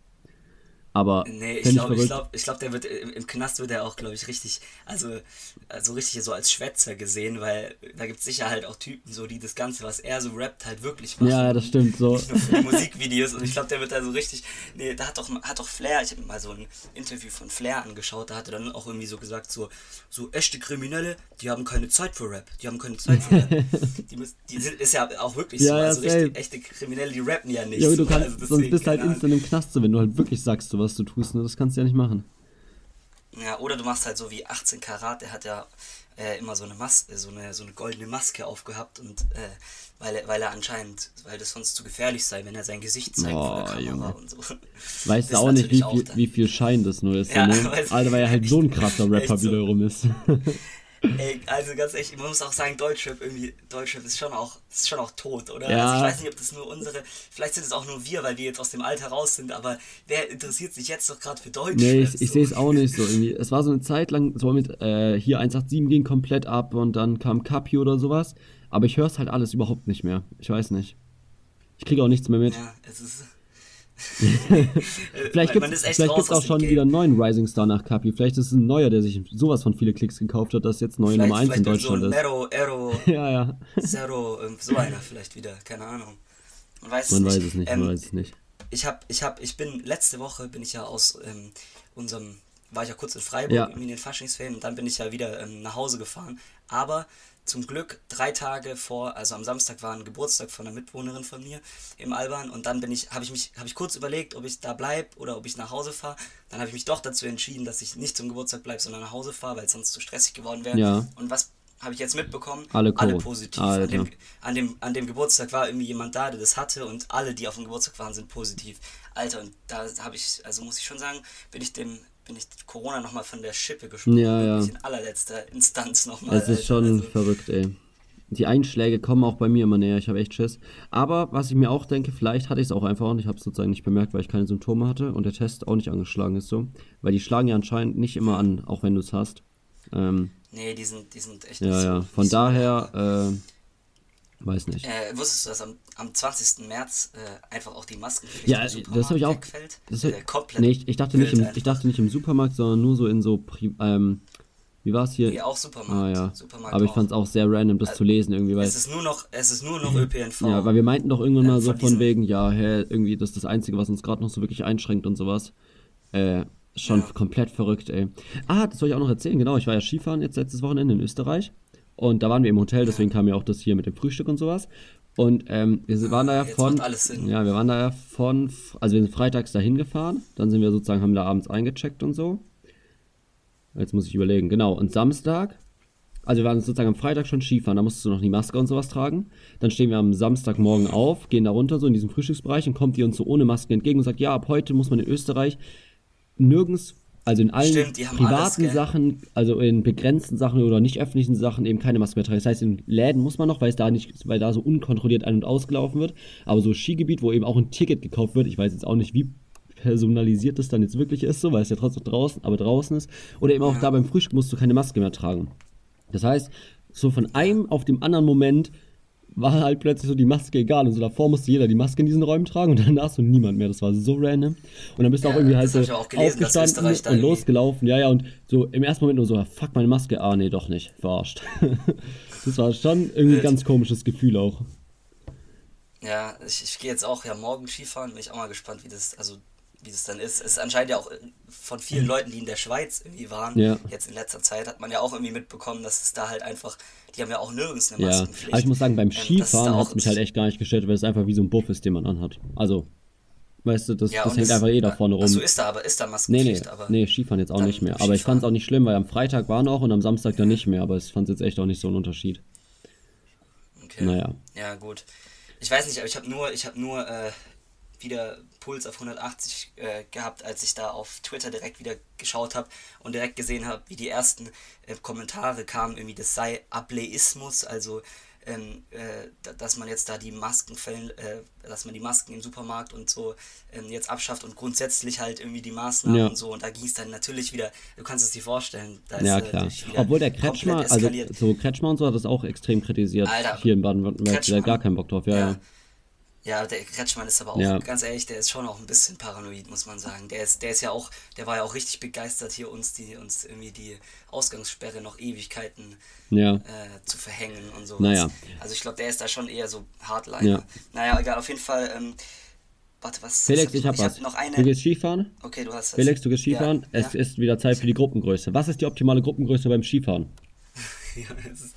Aber Nee, ich glaube, ich glaube, ich glaub, der wird im, im Knast wird er auch, glaube ich, richtig, also also richtig so als Schwätzer gesehen, weil da gibt es sicher halt auch Typen, so die das Ganze, was er so rappt, halt wirklich machen. Ja, das stimmt so. Nicht nur für Musikvideos und ich glaube, der wird da so richtig. Nee, da hat doch, hat doch Flair, ich habe mal so ein Interview von Flair angeschaut, da hat er dann auch irgendwie so gesagt, so, so echte Kriminelle, die haben keine Zeit für Rap, die haben keine Zeit für Rap. die, müssen, die sind, ist ja auch wirklich so, Ja, ja, also richtig, echte Kriminelle, die rappen ja nicht. Ja, du so, kannst, also sonst deswegen, bist du halt instant im Knast, so, wenn du halt wirklich sagst, so was du tust, ne? Das kannst du ja nicht machen. Ja, oder du machst halt so wie 18 Karat, der hat ja äh, immer so eine Maske, so eine, so eine goldene Maske aufgehabt und äh, weil, er, weil er anscheinend, weil das sonst zu gefährlich sei, wenn er sein Gesicht zeigt vor Boah, der Kamera Junge. und so. Weißt du auch nicht, wie auch viel, dann. wie viel Schein das nur ist, Ja, so, ne? Alter, weil er halt so ein krasser Rapper so. wiederum ist. Ey, also ganz ehrlich, man muss auch sagen, Deutschrap irgendwie, Deutschrap ist schon auch, ist schon auch tot, oder? Ja. Also ich weiß nicht, ob das nur unsere, vielleicht sind es auch nur wir, weil wir jetzt aus dem Alter raus sind, aber wer interessiert sich jetzt doch gerade für Deutschrap? Nee, ich, ich so? sehe es auch nicht so irgendwie. Es war so eine Zeit lang, so mit äh, hier 187 ging komplett ab und dann kam Capi oder sowas. Aber ich höre es halt alles überhaupt nicht mehr. Ich weiß nicht. Ich kriege auch nichts mehr mit. Ja, es ist. Vielleicht gibt es vielleicht auch schon wieder einen neuen Rising Star nach Capi. Vielleicht ist es ein neuer, der sich sowas von viele Klicks gekauft hat, dass jetzt neue Nummer 1 in Deutschland so ein ist. Nero, Ero, Ja, ja. Zero, ähm, so einer vielleicht wieder, keine Ahnung. Man weiß Man es weiß nicht. es nicht, Ähm, man weiß es nicht. Ich hab, ich hab, ich bin, letzte Woche bin ich ja aus ähm, unserem, war ich ja kurz in Freiburg, Ja. in den Faschingsferien und dann bin ich ja wieder ähm, nach Hause gefahren. Aber zum Glück drei Tage vor, also am Samstag war ein Geburtstag von einer Mitwohnerin von mir im Alban und dann bin ich, habe ich mich, habe ich kurz überlegt, ob ich da bleib oder ob ich nach Hause fahre. Dann habe ich mich doch dazu entschieden, dass ich nicht zum Geburtstag bleibe, sondern nach Hause fahre, weil es sonst zu stressig geworden wäre. Ja. Und was habe ich jetzt mitbekommen? Alle alle positiv. Alter. An dem, an, dem, an dem Geburtstag war irgendwie jemand da, der das hatte und alle, die auf dem Geburtstag waren, sind positiv. Alter, und da habe ich, also muss ich schon sagen, bin ich dem, bin ich Corona nochmal von der Schippe gesprungen. Ja, ja. In allerletzter Instanz nochmal. Es ist schon also, verrückt, ey. Die Einschläge kommen auch bei mir immer näher. Ich habe echt Schiss. Aber was ich mir auch denke, vielleicht hatte ich es auch einfach und ich habe es sozusagen nicht bemerkt, weil ich keine Symptome hatte und der Test auch nicht angeschlagen ist so. Weil die schlagen ja anscheinend nicht immer an, auch wenn du es hast. Ähm, Nee, die sind, die sind echt ja, nicht so. ja. Von daher, äh, weiß nicht. Äh, wusstest du, dass am, am 20. März äh, einfach auch die Maskenpflicht Ja, im das Supermarkt habe ich auch. wegfällt? Das äh, komplett. nee, ich, ich, dachte nicht im, einfach. ich dachte nicht im Supermarkt, sondern nur so in so, Pri ähm, wie war es hier? Ja, auch Supermarkt. Ah ja. Supermarkt Aber ich fand es auch sehr random, das zu lesen irgendwie, weil Es ist nur noch, es ist nur noch ÖPNV. Ja, weil wir meinten doch irgendwann Ähm, mal so von von wegen, ja, hä, irgendwie, das ist das Einzige, was uns gerade noch so wirklich einschränkt und sowas. Äh, schon Ja. komplett verrückt, ey. Ah, das soll ich auch noch erzählen, genau. Ich war ja Skifahren jetzt letztes Wochenende in Österreich. Und da waren wir im Hotel, deswegen kam ja auch das hier mit dem Frühstück und sowas. Und ähm, wir waren da ja von. Ja, wir waren da ja von. Also wir sind freitags dahin gefahren. Dann sind wir sozusagen, haben da abends eingecheckt und so. Jetzt muss ich überlegen, genau. Und Samstag also wir waren sozusagen am Freitag schon Skifahren, da musstest du noch die Maske und sowas tragen. Dann stehen wir am Samstagmorgen auf, gehen da runter so in diesem Frühstücksbereich und kommt die uns so ohne Maske entgegen und sagt, ja, ab heute muss man in Österreich nirgends, also in allen Stimmt, alles, privaten gell? Sachen, also in begrenzten Sachen oder nicht öffentlichen Sachen eben keine Maske mehr tragen. Das heißt, in Läden muss man noch, weil es da nicht, weil da so unkontrolliert ein- und ausgelaufen wird. Aber so Skigebiet, wo eben auch ein Ticket gekauft wird, ich weiß jetzt auch nicht, wie personalisiert das dann jetzt wirklich ist, so, weil es ja trotzdem draußen, aber draußen ist. Oder eben auch da beim Frühstück musst du keine Maske mehr tragen. Das heißt, so von einem auf dem anderen Moment war halt plötzlich so die Maske egal. Und so davor musste jeder die Maske in diesen Räumen tragen und danach so niemand mehr. Das war so random. Und dann bist du Ja, auch irgendwie halt das so auch gelesen, aufgestanden und losgelaufen. Ja, ja, und so im ersten Moment nur so, fuck meine Maske. Ah, nee, doch nicht. Verarscht. das war schon irgendwie ein ganz komisches Gefühl auch. Ja, ich, ich gehe jetzt auch ja morgen Skifahren, bin ich auch mal gespannt, wie das, also wie das dann ist. Es ist anscheinend ja auch äh, von vielen Leuten, die in der Schweiz irgendwie waren, Ja. jetzt in letzter Zeit, hat man ja auch irgendwie mitbekommen, dass es da halt einfach, die haben ja auch nirgends eine Ja, Maskenpflicht. aber ich muss sagen, beim Ähm, es Skifahren hat auch es mich halt echt gar nicht gestört, weil es einfach wie so ein Buff ist, den man anhat. Also, weißt du, das, Ja, das hängt es- einfach eh da vorne rum. Achso, ist da aber, ist da Nee, nee, Maskenpflicht, aber. nee, Skifahren jetzt auch nicht mehr. Aber ich fand es auch nicht schlimm, weil am Freitag war noch und am Samstag dann nicht mehr. Aber ich fand es jetzt echt auch nicht so einen Unterschied. Okay. Naja. Ja, gut. Ich weiß nicht, aber ich habe nur, ich habe nur äh, wieder Puls auf 180 äh, gehabt, als ich da auf Twitter direkt wieder geschaut habe und direkt gesehen habe, wie die ersten äh, Kommentare kamen, irgendwie das sei Ableismus, also ähm, äh, dass man jetzt da die Masken fällen, äh, dass man die Masken im Supermarkt und so ähm, jetzt abschafft und grundsätzlich halt irgendwie die Maßnahmen ja. und so. Und da ging es dann natürlich wieder, du kannst es dir vorstellen, da ja, klar. Obwohl der Kretschmer, also so Kretschmer und so hat das auch extrem kritisiert Alter, hier in Baden-Württemberg, der gar keinen Bock drauf, ja. ja. ja. Ja, der Kretschmann ist aber auch, ja. ganz ehrlich, der ist schon auch ein bisschen paranoid, muss man sagen. Der ist, der ist ja auch, der war ja auch richtig begeistert, hier uns die, uns irgendwie die Ausgangssperre noch Ewigkeiten ja. äh, zu verhängen und so. Naja. Also ich glaube, der ist da schon eher so Hardliner. Ja. Naja, egal, auf jeden Fall, ähm, warte, was Felix, ich, ich habe was. Hab noch eine... Du gehst Skifahren? Okay, du hast das. Felix, du gehst Skifahren? Ja, es ist wieder Zeit für die Gruppengröße. Was ist die optimale Gruppengröße beim Skifahren? ja, es ist,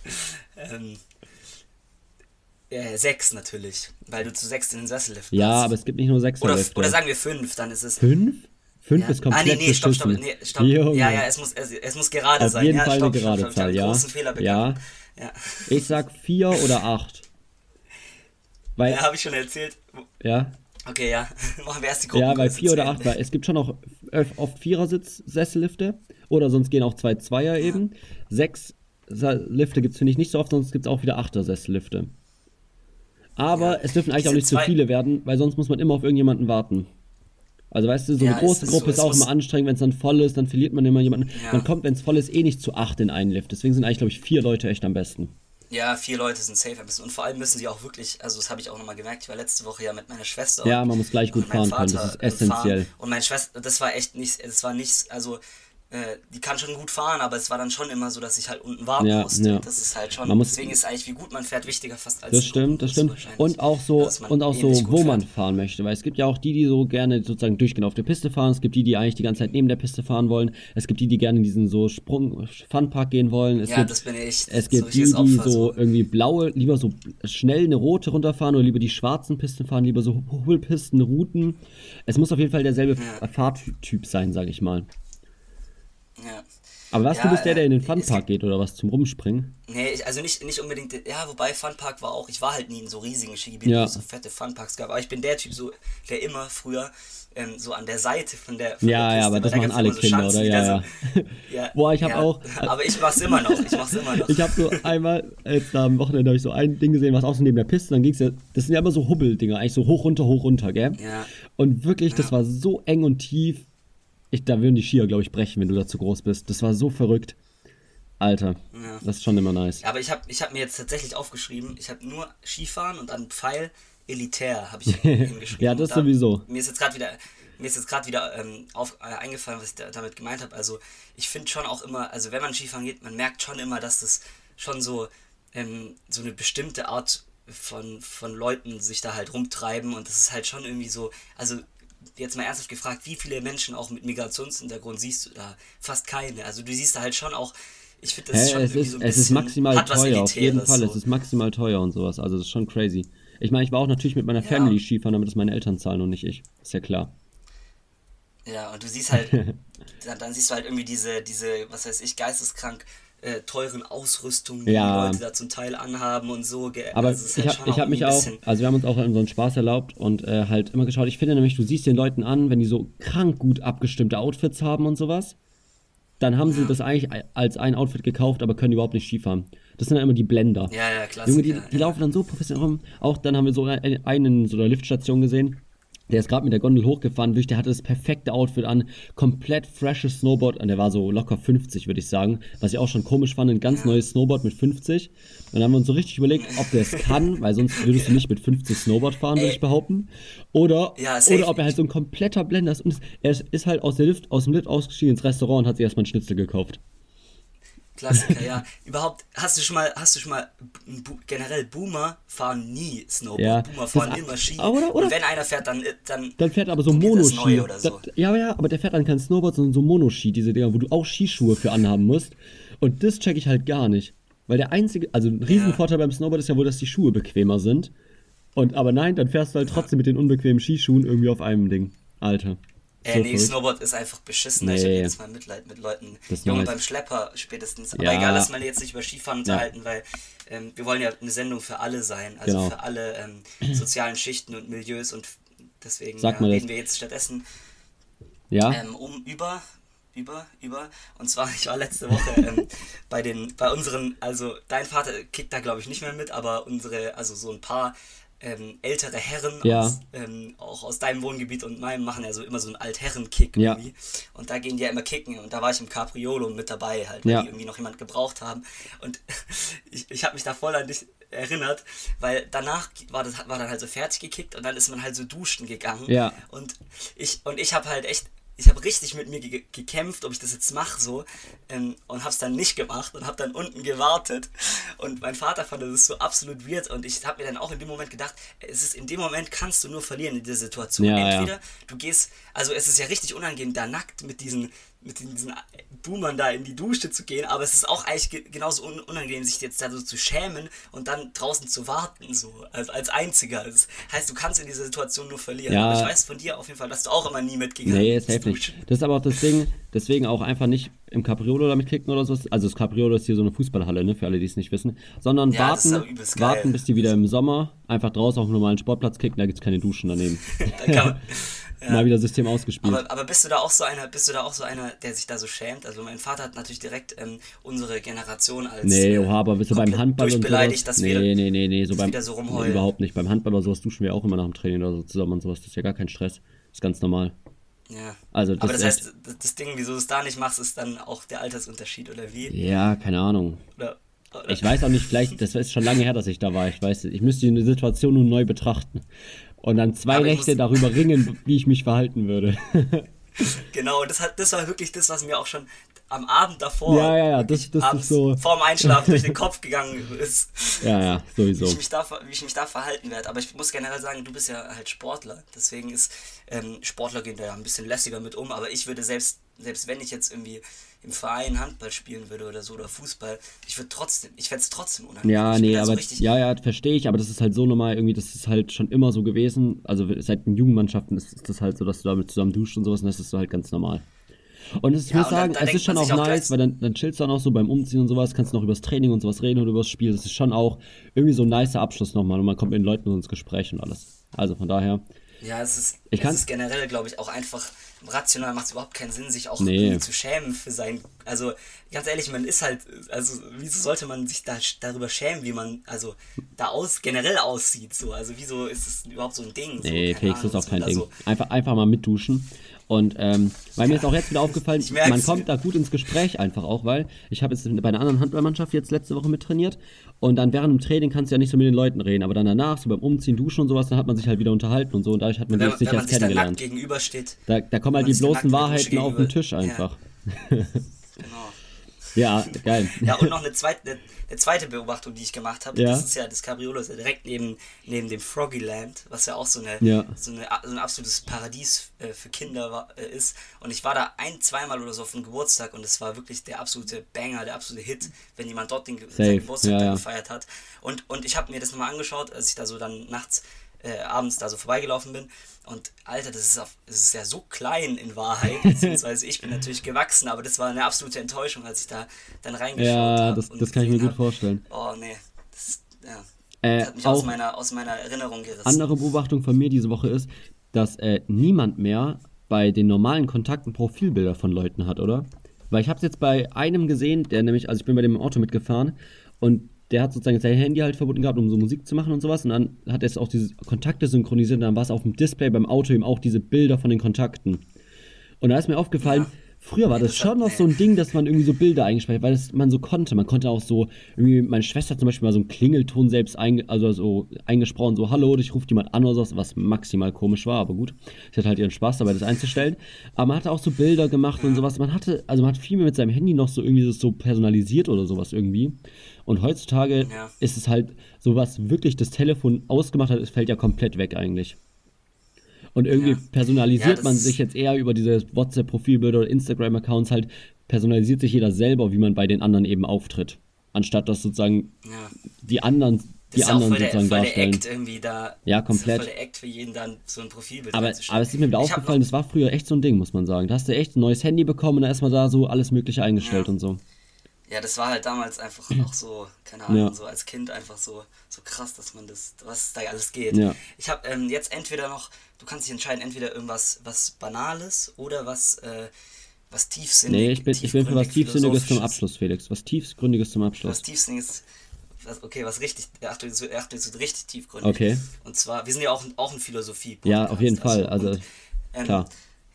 ähm, äh, sechs natürlich, weil du zu sechs in den Sessel liftest. Ja, aber es gibt nicht nur sechs oder, oder sagen wir fünf, dann ist es. Fünf? Fünf ja. ist komplett Ah, nee, nee, stopp, stopp, nee, stopp. Ja, ja, es muss, es, es muss gerade Auf sein. Auf jeden ja, Fall stopp, eine gerade stopp, stopp, Zahl, ja. Großen Fehler begangen. ja. ja. Ich sag vier oder acht. Weil, ja, habe ich schon erzählt. Ja. Okay, ja. Machen wir erst die Gruppe. Ja, weil vier oder acht, weil es gibt schon auch oft Vierersitz-Sessellifte oder sonst gehen auch zwei Zweier eben. Sechs Lifte gibt es, finde ich, nicht so oft, sonst gibt es auch wieder Achter-Sessellifte. Aber ja, es dürfen eigentlich auch nicht zu viele werden, weil sonst muss man immer auf irgendjemanden warten. Also weißt du, so ja, eine große Gruppe ist, so, ist auch immer anstrengend, wenn es dann voll ist, dann verliert man immer jemanden. Ja. Man kommt, wenn es voll ist, eh nicht zu acht in einen Lift. Deswegen sind eigentlich, glaube ich, vier Leute echt am besten. Ja, vier Leute sind safe am besten. Und vor allem müssen sie auch wirklich, also das habe ich auch nochmal gemerkt, ich war letzte Woche ja mit meiner Schwester. Ja, man muss gleich gut fahren können, das ist essentiell. Fahren. Und meine Schwester, das war echt nicht, das war nichts, also äh, die kann schon gut fahren, aber es war dann schon immer so, dass ich halt unten warten ja, musste. Ja. Das ist halt schon. Man muss, deswegen ist eigentlich, wie gut man fährt, wichtiger fast als. Das stimmt, das stimmt. Und auch so, und auch so, wo fährt. man fahren möchte. Weil es gibt ja auch die, die so gerne sozusagen durchgehend auf der Piste fahren. Es gibt die, die eigentlich die ganze Zeit neben der Piste fahren wollen. Es gibt die, die gerne in diesen so Sprung-Funpark gehen wollen. Es ja, gibt, das bin ich. Es gibt die, die so, so irgendwie blaue, lieber so schnell eine rote runterfahren oder lieber die schwarzen Pisten fahren, lieber so Hohlpisten, Routen. Es muss auf jeden Fall derselbe ja. Fahrtyp sein, sage ich mal. Ja. Aber was, ja, du bist der, der in den Funpark geht oder was zum Rumspringen? Nee, ich, also nicht, nicht unbedingt, ja, wobei Funpark war auch, ich war halt nie in so riesigen Skigebieten, ja. wo es so fette Funparks gab, aber ich bin der Typ, so, der immer früher ähm, so an der Seite von der von Ja, der Piste, ja, aber das machen alle so Kinder, Schanzen, oder? Ja, so, ja. Boah, ich habe ja, auch. Aber ich mach's immer noch, ich mach's immer noch. ich habe so einmal, jetzt am Wochenende habe ich so ein Ding gesehen, was auch so neben der Piste, dann ging's ja, das sind ja immer so Hubbeldinger, eigentlich so hoch, runter, hoch, runter, gell? Ja. Und wirklich, das war so eng und tief, ich, da würden die Skier, glaube ich, brechen, wenn du da zu groß bist. Das war so verrückt. Alter, ja. das ist schon immer nice. Aber ich habe ich hab mir jetzt tatsächlich aufgeschrieben, ich habe nur Skifahren und dann Pfeil elitär habe ich hingeschrieben. ja, das da, sowieso. Mir ist jetzt gerade wieder mir ist jetzt gerade wieder ähm, auf, äh, eingefallen, was ich da, damit gemeint habe. Also ich finde schon auch immer, also wenn man Skifahren geht, man merkt schon immer, dass das schon so ähm, so eine bestimmte Art von, von Leuten sich da halt rumtreiben und das ist halt schon irgendwie so, also jetzt mal ernsthaft gefragt, wie viele Menschen auch mit Migrationshintergrund siehst du da? Fast keine. Also du siehst da halt schon auch, ich finde das hey, schon es ist, so Es ist maximal teuer, auf jeden Fall. So. Es ist maximal teuer und sowas. Also das ist schon crazy. Ich meine, ich war auch natürlich mit meiner ja. Family Skifahren, damit es meine Eltern zahlen und nicht ich. Ist ja klar. Ja, und du siehst halt, dann, dann, siehst du halt irgendwie diese, diese, was weiß ich, geisteskrank äh, teuren Ausrüstungen, die ja. die Leute da zum Teil anhaben und so. Aber also ich habe hab mich auch, also wir haben uns auch so einen Spaß erlaubt und äh, halt immer geschaut. Ich finde nämlich, du siehst den Leuten an, wenn die so krank gut abgestimmte Outfits haben und sowas, dann haben sie das eigentlich als ein Outfit gekauft, aber können überhaupt nicht Skifahren. Das sind dann immer die Blender. Ja, ja, klasse. Junge, die, die ja. laufen dann so professionell rum. Auch dann haben wir so einen in so einer Liftstation gesehen der ist gerade mit der Gondel hochgefahren, wirklich, der hatte das perfekte Outfit an, komplett freshes Snowboard, und der war so locker 50, würde ich sagen, was ich auch schon komisch fand, ein ganz neues Snowboard mit 50. Und dann haben wir uns so richtig überlegt, ob der es kann, weil sonst würdest du nicht mit 50 Snowboard fahren, würde ich behaupten. Oder, ja, oder ob er halt so ein kompletter Blender ist. Und er ist halt aus, der Lift, aus dem Lift ausgestiegen ins Restaurant und hat sich erstmal einen Schnitzel gekauft. Klassiker, ja. Überhaupt, hast du schon mal, hast du schon mal, generell Boomer fahren nie Snowboard. Ja, Boomer fahren immer Ski. Oder, oder, und wenn einer fährt, dann, dann, dann fährt aber so Monoski. So. Ja, ja, aber der fährt dann kein Snowboard, sondern so Monoski, diese Dinger, wo du auch Skischuhe für anhaben musst. Und das check ich halt gar nicht. Weil der einzige, also ein Riesenvorteil ja. beim Snowboard ist ja wohl, dass die Schuhe bequemer sind. Und aber nein, dann fährst du halt trotzdem mit den unbequemen Skischuhen irgendwie auf einem Ding. Alter. Äh, nee, Snowboard ist einfach beschissen. Nee. Ich habe jedes Mal Mitleid mit Leuten. Das Junge, beim Schlepper spätestens. Aber ja. egal, lass mal jetzt nicht über Skifahren unterhalten, ja. weil ähm, wir wollen ja eine Sendung für alle sein. Also genau. für alle ähm, sozialen Schichten und Milieus und Deswegen ja, reden wir jetzt stattdessen ähm, um über, über, über. Und zwar, ich war letzte Woche ähm, bei den, bei unseren, also dein Vater kickt da glaube ich nicht mehr mit, aber unsere, also so ein paar ähm, ältere Herren Ja. aus, ähm, auch aus deinem Wohngebiet und meinem machen ja so immer so einen Altherren-Kick Ja. irgendwie. Und da gehen die ja immer kicken und da war ich im Capriolo mit dabei halt, weil Ja. die irgendwie noch jemand gebraucht haben. Und ich, ich habe mich da voll an dich erinnert, weil danach war das war dann halt so fertig gekickt und dann ist man halt so duschen gegangen. Ja. Und ich, und ich habe halt echt, ich habe richtig mit mir ge gekämpft, ob ich das jetzt mache so ähm, und habe es dann nicht gemacht und habe dann unten gewartet und mein Vater fand das so absolut weird und ich habe mir dann auch in dem Moment gedacht, es ist in dem Moment kannst du nur verlieren in dieser Situation. Ja, ja. Entweder du gehst, also es ist ja richtig unangenehm, da nackt mit diesen mit diesen Boomern da in die Dusche zu gehen, aber es ist auch eigentlich ge genauso un unangenehm, sich jetzt da so zu schämen und dann draußen zu warten, so als, als Einziger. Das heißt, du kannst in dieser Situation nur verlieren. Ja. Aber ich weiß von dir auf jeden Fall, dass du auch immer nie mitgegangen Nee, bist. safe nicht. Das ist aber auch das Ding, deswegen auch einfach nicht im Capriolo damit kicken oder so. Also das Capriolo ist hier so eine Fußballhalle, ne, für alle, die es nicht wissen. Sondern Ja, warten, warten, bis die wieder im Sommer einfach draußen auf einem normalen Sportplatz kicken, da gibt's keine Duschen daneben. Da kann man, Mal wieder System ausgespielt. aber, aber bist du da auch so einer, bist du da auch so einer, der sich da so schämt? Also mein Vater hat natürlich direkt ähm, unsere Generation als Nee, äh, oha, aber bist du beim Handball und sowas? dass nee, wir nee, nee, nee, so beim, so rumheulen. überhaupt nicht. Beim Handball oder sowas duschen wir auch immer nach dem Training oder so zusammen und sowas. Das ist ja gar kein Stress. Das ist ganz normal. Ja. Also, das aber das heißt, das, Ding, wieso du es da nicht machst, ist dann auch der Altersunterschied oder wie? Ja, keine Ahnung. Oder Ich weiß auch nicht, vielleicht, das ist schon lange her, dass ich da war. Ich weiß, ich müsste die Situation nun neu betrachten. Und dann zwei Aber Nächte darüber ringen, wie ich mich verhalten würde. Genau, das, hat, das war wirklich das, was mir auch schon am Abend davor, Ja, ja, ja, das- das ist so- vorm Einschlafen durch den Kopf gegangen ist. ja, ja, Wie sowieso. ich, mich da, wie ich mich da verhalten werde. Aber ich muss generell sagen, du bist ja halt Sportler. Deswegen ist, ähm, Sportler gehen da ja ein bisschen lässiger mit um. Aber ich würde selbst, selbst wenn ich jetzt irgendwie im Verein Handball spielen würde oder so oder Fußball, ich würde trotzdem, ich fände es trotzdem unangenehm. Ja, nee, so aber richtig, ja, ja, verstehe ich, aber das ist halt so normal, irgendwie, das ist halt schon immer so gewesen. Also seit den Jugendmannschaften ist, ist das halt so, dass du damit zusammen duscht und sowas und das ist so halt ganz normal. Und es, ich Ja, muss und sagen, es ist schon auch auch nice, gleich- weil dann, dann chillst du dann auch so beim Umziehen und sowas, kannst noch über das Training und sowas reden oder über das Spiel. Das ist schon auch irgendwie so ein nicer Abschluss nochmal und man kommt mit den Leuten ins Gespräch und alles. Also von daher, Ja, es ist, Ich es ist generell, glaube ich, auch einfach rational macht es überhaupt keinen Sinn, sich auch Nee. irgendwie zu schämen für sein. Also ganz ehrlich, man ist halt, also wieso sollte man sich da darüber schämen, wie man also da aus generell aussieht so? Also wieso ist es überhaupt so ein Ding? So, nee, Felix Ahnung, ist auch so, kein Ding. also, Einfach, einfach mal mitduschen. Und ähm, weil mir ist auch jetzt wieder aufgefallen, man kommt da gut ins Gespräch einfach auch, weil ich habe jetzt bei einer anderen Handballmannschaft jetzt letzte Woche mit trainiert und dann während dem Training kannst du ja nicht so mit den Leuten reden, aber dann danach, so beim Umziehen, Duschen und sowas, dann hat man sich halt wieder unterhalten und so und dadurch hat man Wenn, sich wenn man erst sich kennengelernt. gegenübersteht. Da, da kommen halt die bloßen Wahrheiten auf den Tisch Ja. einfach. Genau. Ja, geil. Ja, und noch eine zweite, eine, eine zweite Beobachtung, die ich gemacht habe. Ja. Das ist ja, das Cabriolo ist ja direkt neben, neben dem Froggyland, was ja auch so, eine, Ja. so, eine, so ein absolutes Paradies äh, für Kinder war, äh, ist. Und ich war da ein, zweimal oder so auf dem Geburtstag und es war wirklich der absolute Banger, der absolute Hit, wenn jemand dort den Ge- Geburtstag ja. gefeiert hat. Und, und ich habe mir das nochmal angeschaut, als ich da so dann nachts, äh, abends da so vorbeigelaufen bin. Und Alter, das ist, auf, das ist ja so klein in Wahrheit, beziehungsweise ich bin natürlich gewachsen, aber das war eine absolute Enttäuschung, als ich da dann reingeschaut Ja, habe. das, und das kann ich mir gut hab, vorstellen. Oh nee, das, ja, Äh, das hat mich aus meiner, aus meiner Erinnerung gerissen. Andere Beobachtung von mir diese Woche ist, dass äh, niemand mehr bei den normalen Kontakten Profilbilder von Leuten hat, oder? Weil ich habe es jetzt bei einem gesehen, der nämlich, also ich bin bei dem im Auto mitgefahren und der hat sozusagen sein Handy halt verbunden gehabt, um so Musik zu machen und sowas. Und dann hat er auch diese Kontakte synchronisiert und dann war es auf dem Display beim Auto eben auch diese Bilder von den Kontakten. Und da ist mir aufgefallen, früher war das schon hat- noch so ein Ding, dass man irgendwie so Bilder eingespeichert, weil das man so konnte. Man konnte auch so, irgendwie, meine Schwester hat zum Beispiel mal so einen Klingelton selbst einge also so eingesprochen, so Hallo, ich rufe jemand an oder sowas, was maximal komisch war, aber gut. Ich hatte halt ihren Spaß dabei, das einzustellen. Aber man hatte auch so Bilder gemacht und sowas. Man hatte, also man hat viel mehr mit seinem Handy noch so irgendwie so personalisiert oder sowas irgendwie. Und heutzutage Ja. ist es halt so, was wirklich das Telefon ausgemacht hat, es fällt ja komplett weg eigentlich. Und irgendwie Ja. personalisiert Ja, das man ist- sich jetzt eher über diese WhatsApp-Profilbilder oder Instagram-Accounts halt, personalisiert sich jeder selber, wie man bei den anderen eben auftritt. Anstatt dass sozusagen ja. die anderen, Das die ist ja auch anderen voll der, sozusagen voll der darstellen. Act irgendwie da. Ja, Das komplett. ist ja voll der Act für jeden dann so ein Profilbild Aber, aber es ist mir wieder Ich aufgefallen, noch- das war früher echt so ein Ding, muss man sagen. Da hast du echt ein neues Handy bekommen und da erstmal da so alles Mögliche eingestellt Ja. und so. Ja, das war halt damals einfach auch so, keine Ahnung, ja. so als Kind einfach so, so krass, dass man das, was da alles geht. Ja. Ich habe ähm, jetzt entweder noch, du kannst dich entscheiden, entweder irgendwas was Banales oder was, äh, was Tiefsinniges. Nee, ich bin, ich bin für was Tiefsinniges zum Abschluss, Felix. Was Tiefgründiges zum Abschluss. Was Tiefsinniges, was, okay, was richtig, Achtung, so, Achtung, so richtig tiefgründig. Okay. Und zwar, wir sind ja auch, auch ein Philosophie. -Podcast, Ja, auf jeden Fall, also, und, ähm, klar.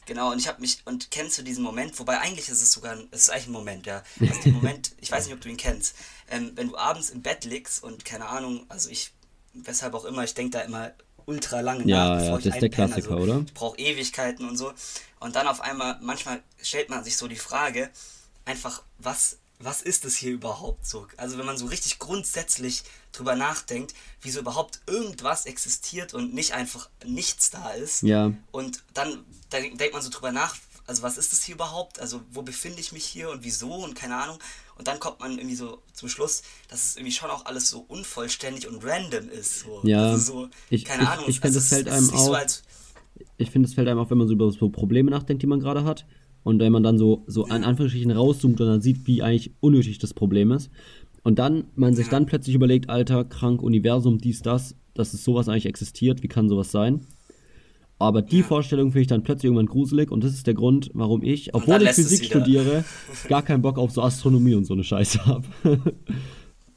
Genau, und ich habe mich, und kennst du diesen Moment, wobei eigentlich ist es sogar, es ist eigentlich ein Moment, ja. Also den Moment, ich weiß nicht, ob du ihn kennst, ähm, wenn du abends im Bett liegst und keine Ahnung, also ich, weshalb auch immer, ich denke da immer ultra lange ja, nach, bevor ja, ich das ist der Klassiker, also, oder? Ich brauche Ewigkeiten und so. Und dann auf einmal, manchmal stellt man sich so die Frage, einfach, was was ist es hier überhaupt so? Also wenn man so richtig grundsätzlich drüber nachdenkt, wieso überhaupt irgendwas existiert und nicht einfach nichts da ist. Ja. Und dann, dann denkt man so drüber nach, also was ist das hier überhaupt? Also wo befinde ich mich hier und wieso und keine Ahnung. Und dann kommt man irgendwie so zum Schluss, dass es irgendwie schon auch alles so unvollständig und random ist. So. Ja. Also so, ich, keine ich, Ahnung. Ich finde, also es fällt einem auch. So ich finde, es fällt einem auch, wenn man so über so Probleme nachdenkt, die man gerade hat. Und wenn man dann so, so in Anführungsstrichen rauszoomt und dann sieht, wie eigentlich unnötig das Problem ist. Und dann man sich dann plötzlich überlegt, Alter, krank, Universum, dies, das, dass es sowas eigentlich existiert, wie kann sowas sein? Aber die ja. Vorstellung finde ich dann plötzlich irgendwann gruselig und das ist der Grund, warum ich, obwohl ich Physik studiere, gar keinen Bock auf so Astronomie und so eine Scheiße habe.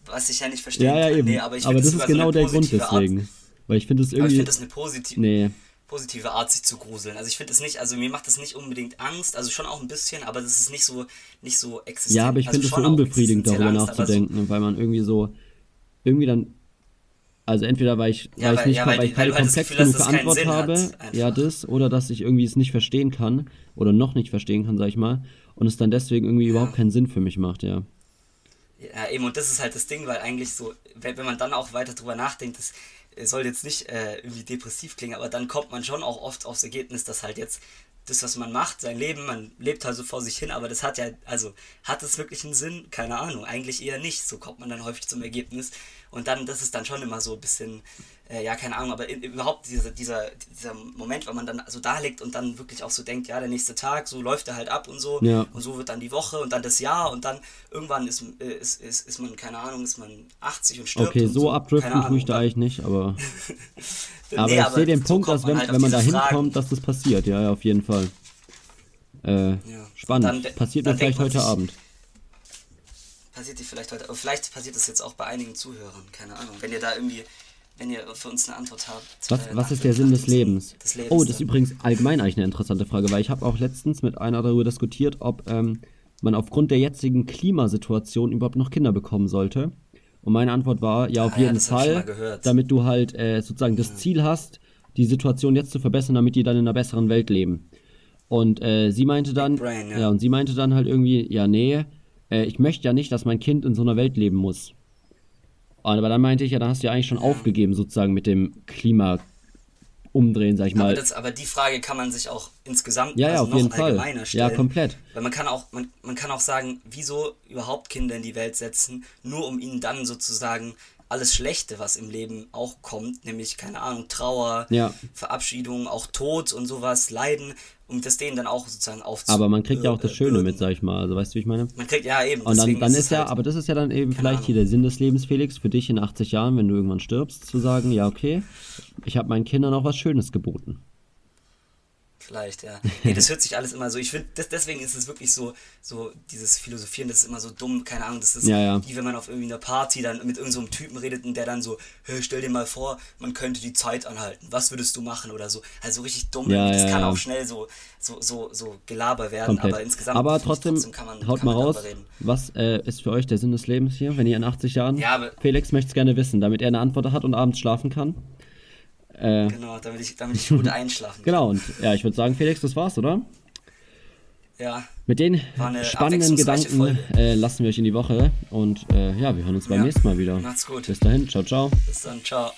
Was ich ja nicht verstehe. Ja, ja, eben. Nee, aber, aber das, das ist genau so der Grund deswegen. Art. Weil ich finde das irgendwie. Aber ich finde das eine positive. Nee positive Art, sich zu gruseln. Also ich finde es nicht, also mir macht das nicht unbedingt Angst, also schon auch ein bisschen, aber das ist nicht so, nicht so existent. Ja, aber ich finde es also so unbefriedigend, darüber Angst, nachzudenken, so weil man irgendwie so, irgendwie dann, also entweder weil ich, ja, weil ich nicht, ja, weil, weil ich keine komplex genug Antwort habe, ja das, oder dass ich irgendwie es nicht verstehen kann, oder noch nicht verstehen kann, sag ich mal, und es dann deswegen irgendwie ja. überhaupt keinen Sinn für mich macht, ja. Ja, eben, und das ist halt das Ding, weil eigentlich so, wenn, wenn man dann auch weiter drüber nachdenkt, das soll jetzt nicht äh, irgendwie depressiv klingen, aber dann kommt man schon auch oft aufs Ergebnis, dass halt jetzt das, was man macht, sein Leben, man lebt halt so vor sich hin, aber das hat ja, also hat es wirklich einen Sinn? Keine Ahnung, eigentlich eher nicht. So kommt man dann häufig zum Ergebnis. Und dann, das ist dann schon immer so ein bisschen, äh, ja, keine Ahnung, aber in, überhaupt dieser, dieser, dieser Moment, wenn man dann so da liegt und dann wirklich auch so denkt, ja, der nächste Tag, so läuft er halt ab und so. Ja. Und so wird dann die Woche und dann das Jahr und dann irgendwann ist, äh, ist, ist, ist man, keine Ahnung, ist man 80 und stirbt. Okay, so, so abdriften tue ich da eigentlich nicht, aber. aber nee, ich sehe den Punkt, dass wenn, halt wenn man da hinkommt, dass das passiert, ja, ja, auf jeden Fall. Äh, ja. Spannend. Dann, passiert dann mir vielleicht heute sich, Abend passiert dir vielleicht heute, aber vielleicht passiert das jetzt auch bei einigen Zuhörern, keine Ahnung. Wenn ihr da irgendwie, wenn ihr für uns eine Antwort habt. Was, äh, was ist der Sinn des Lebens? des Lebens? Oh, das ist übrigens allgemein eigentlich eine interessante Frage, weil ich habe auch letztens mit einer darüber diskutiert, ob ähm, man aufgrund der jetzigen Klimasituation überhaupt noch Kinder bekommen sollte. Und meine Antwort war, ja, auf ah, jeden ja, Fall, damit du halt äh, sozusagen das Ziel hast, die Situation jetzt zu verbessern, damit die dann in einer besseren Welt leben. Und äh, sie meinte dann, Brain, ja. ja, und sie meinte dann halt irgendwie, ja, nee, äh, ich möchte ja nicht, dass mein Kind in so einer Welt leben muss. Aber dann meinte ich ja, da hast du ja eigentlich schon ja. aufgegeben, sozusagen mit dem Klima umdrehen, sag ich mal. Aber, das, aber, die Frage kann man sich auch insgesamt ja, ja, also auf jeden Fall. stellen. Ja, komplett. Weil man kann auch, man, man kann auch sagen, wieso überhaupt Kinder in die Welt setzen, nur um ihnen dann sozusagen alles Schlechte, was im Leben auch kommt, nämlich, keine Ahnung, Trauer, ja. Verabschiedung, auch Tod und sowas, Leiden, um das denen dann auch sozusagen aufzunehmen. Aber man kriegt ja auch das Schöne mit, sag ich mal. Also weißt du, wie ich meine? Man kriegt ja eben. Und dann, dann ist, ist ja, halt, aber das ist ja dann eben vielleicht Ahnung. hier der Sinn des Lebens, Felix, für dich in 80 Jahren, wenn du irgendwann stirbst, zu sagen, ja, okay, ich habe meinen Kindern auch was Schönes geboten. Vielleicht, ja. Nee, das hört sich alles immer so. Ich finde, deswegen ist es wirklich so, so dieses Philosophieren, das ist immer so dumm, keine Ahnung. Das ist ja, ja. wie wenn man auf irgendwie einer Party dann mit irgendeinem so Typen redet und der dann so, hey, stell dir mal vor, man könnte die Zeit anhalten. Was würdest du machen oder so? Also richtig dumm. Ja, das kann auch schnell so, so, so, so Gelaber werden, Komplett. aber insgesamt, aber trotzdem, trotzdem kann man, haut kann mal man raus, was äh, ist für euch der Sinn des Lebens hier, wenn ihr in 80 Jahren, ja, Felix möchte es gerne wissen, damit er eine Antwort hat und abends schlafen kann. Äh, genau, damit ich, damit ich gut einschlafen kann. Genau, und ja, ich würde sagen, Felix, das war's, oder? Ja. Mit den spannenden Gedanken äh, lassen wir euch in die Woche und äh, ja, wir hören uns beim ja. nächsten Mal wieder. Macht's gut. Bis dahin, ciao, ciao. Bis dann, ciao.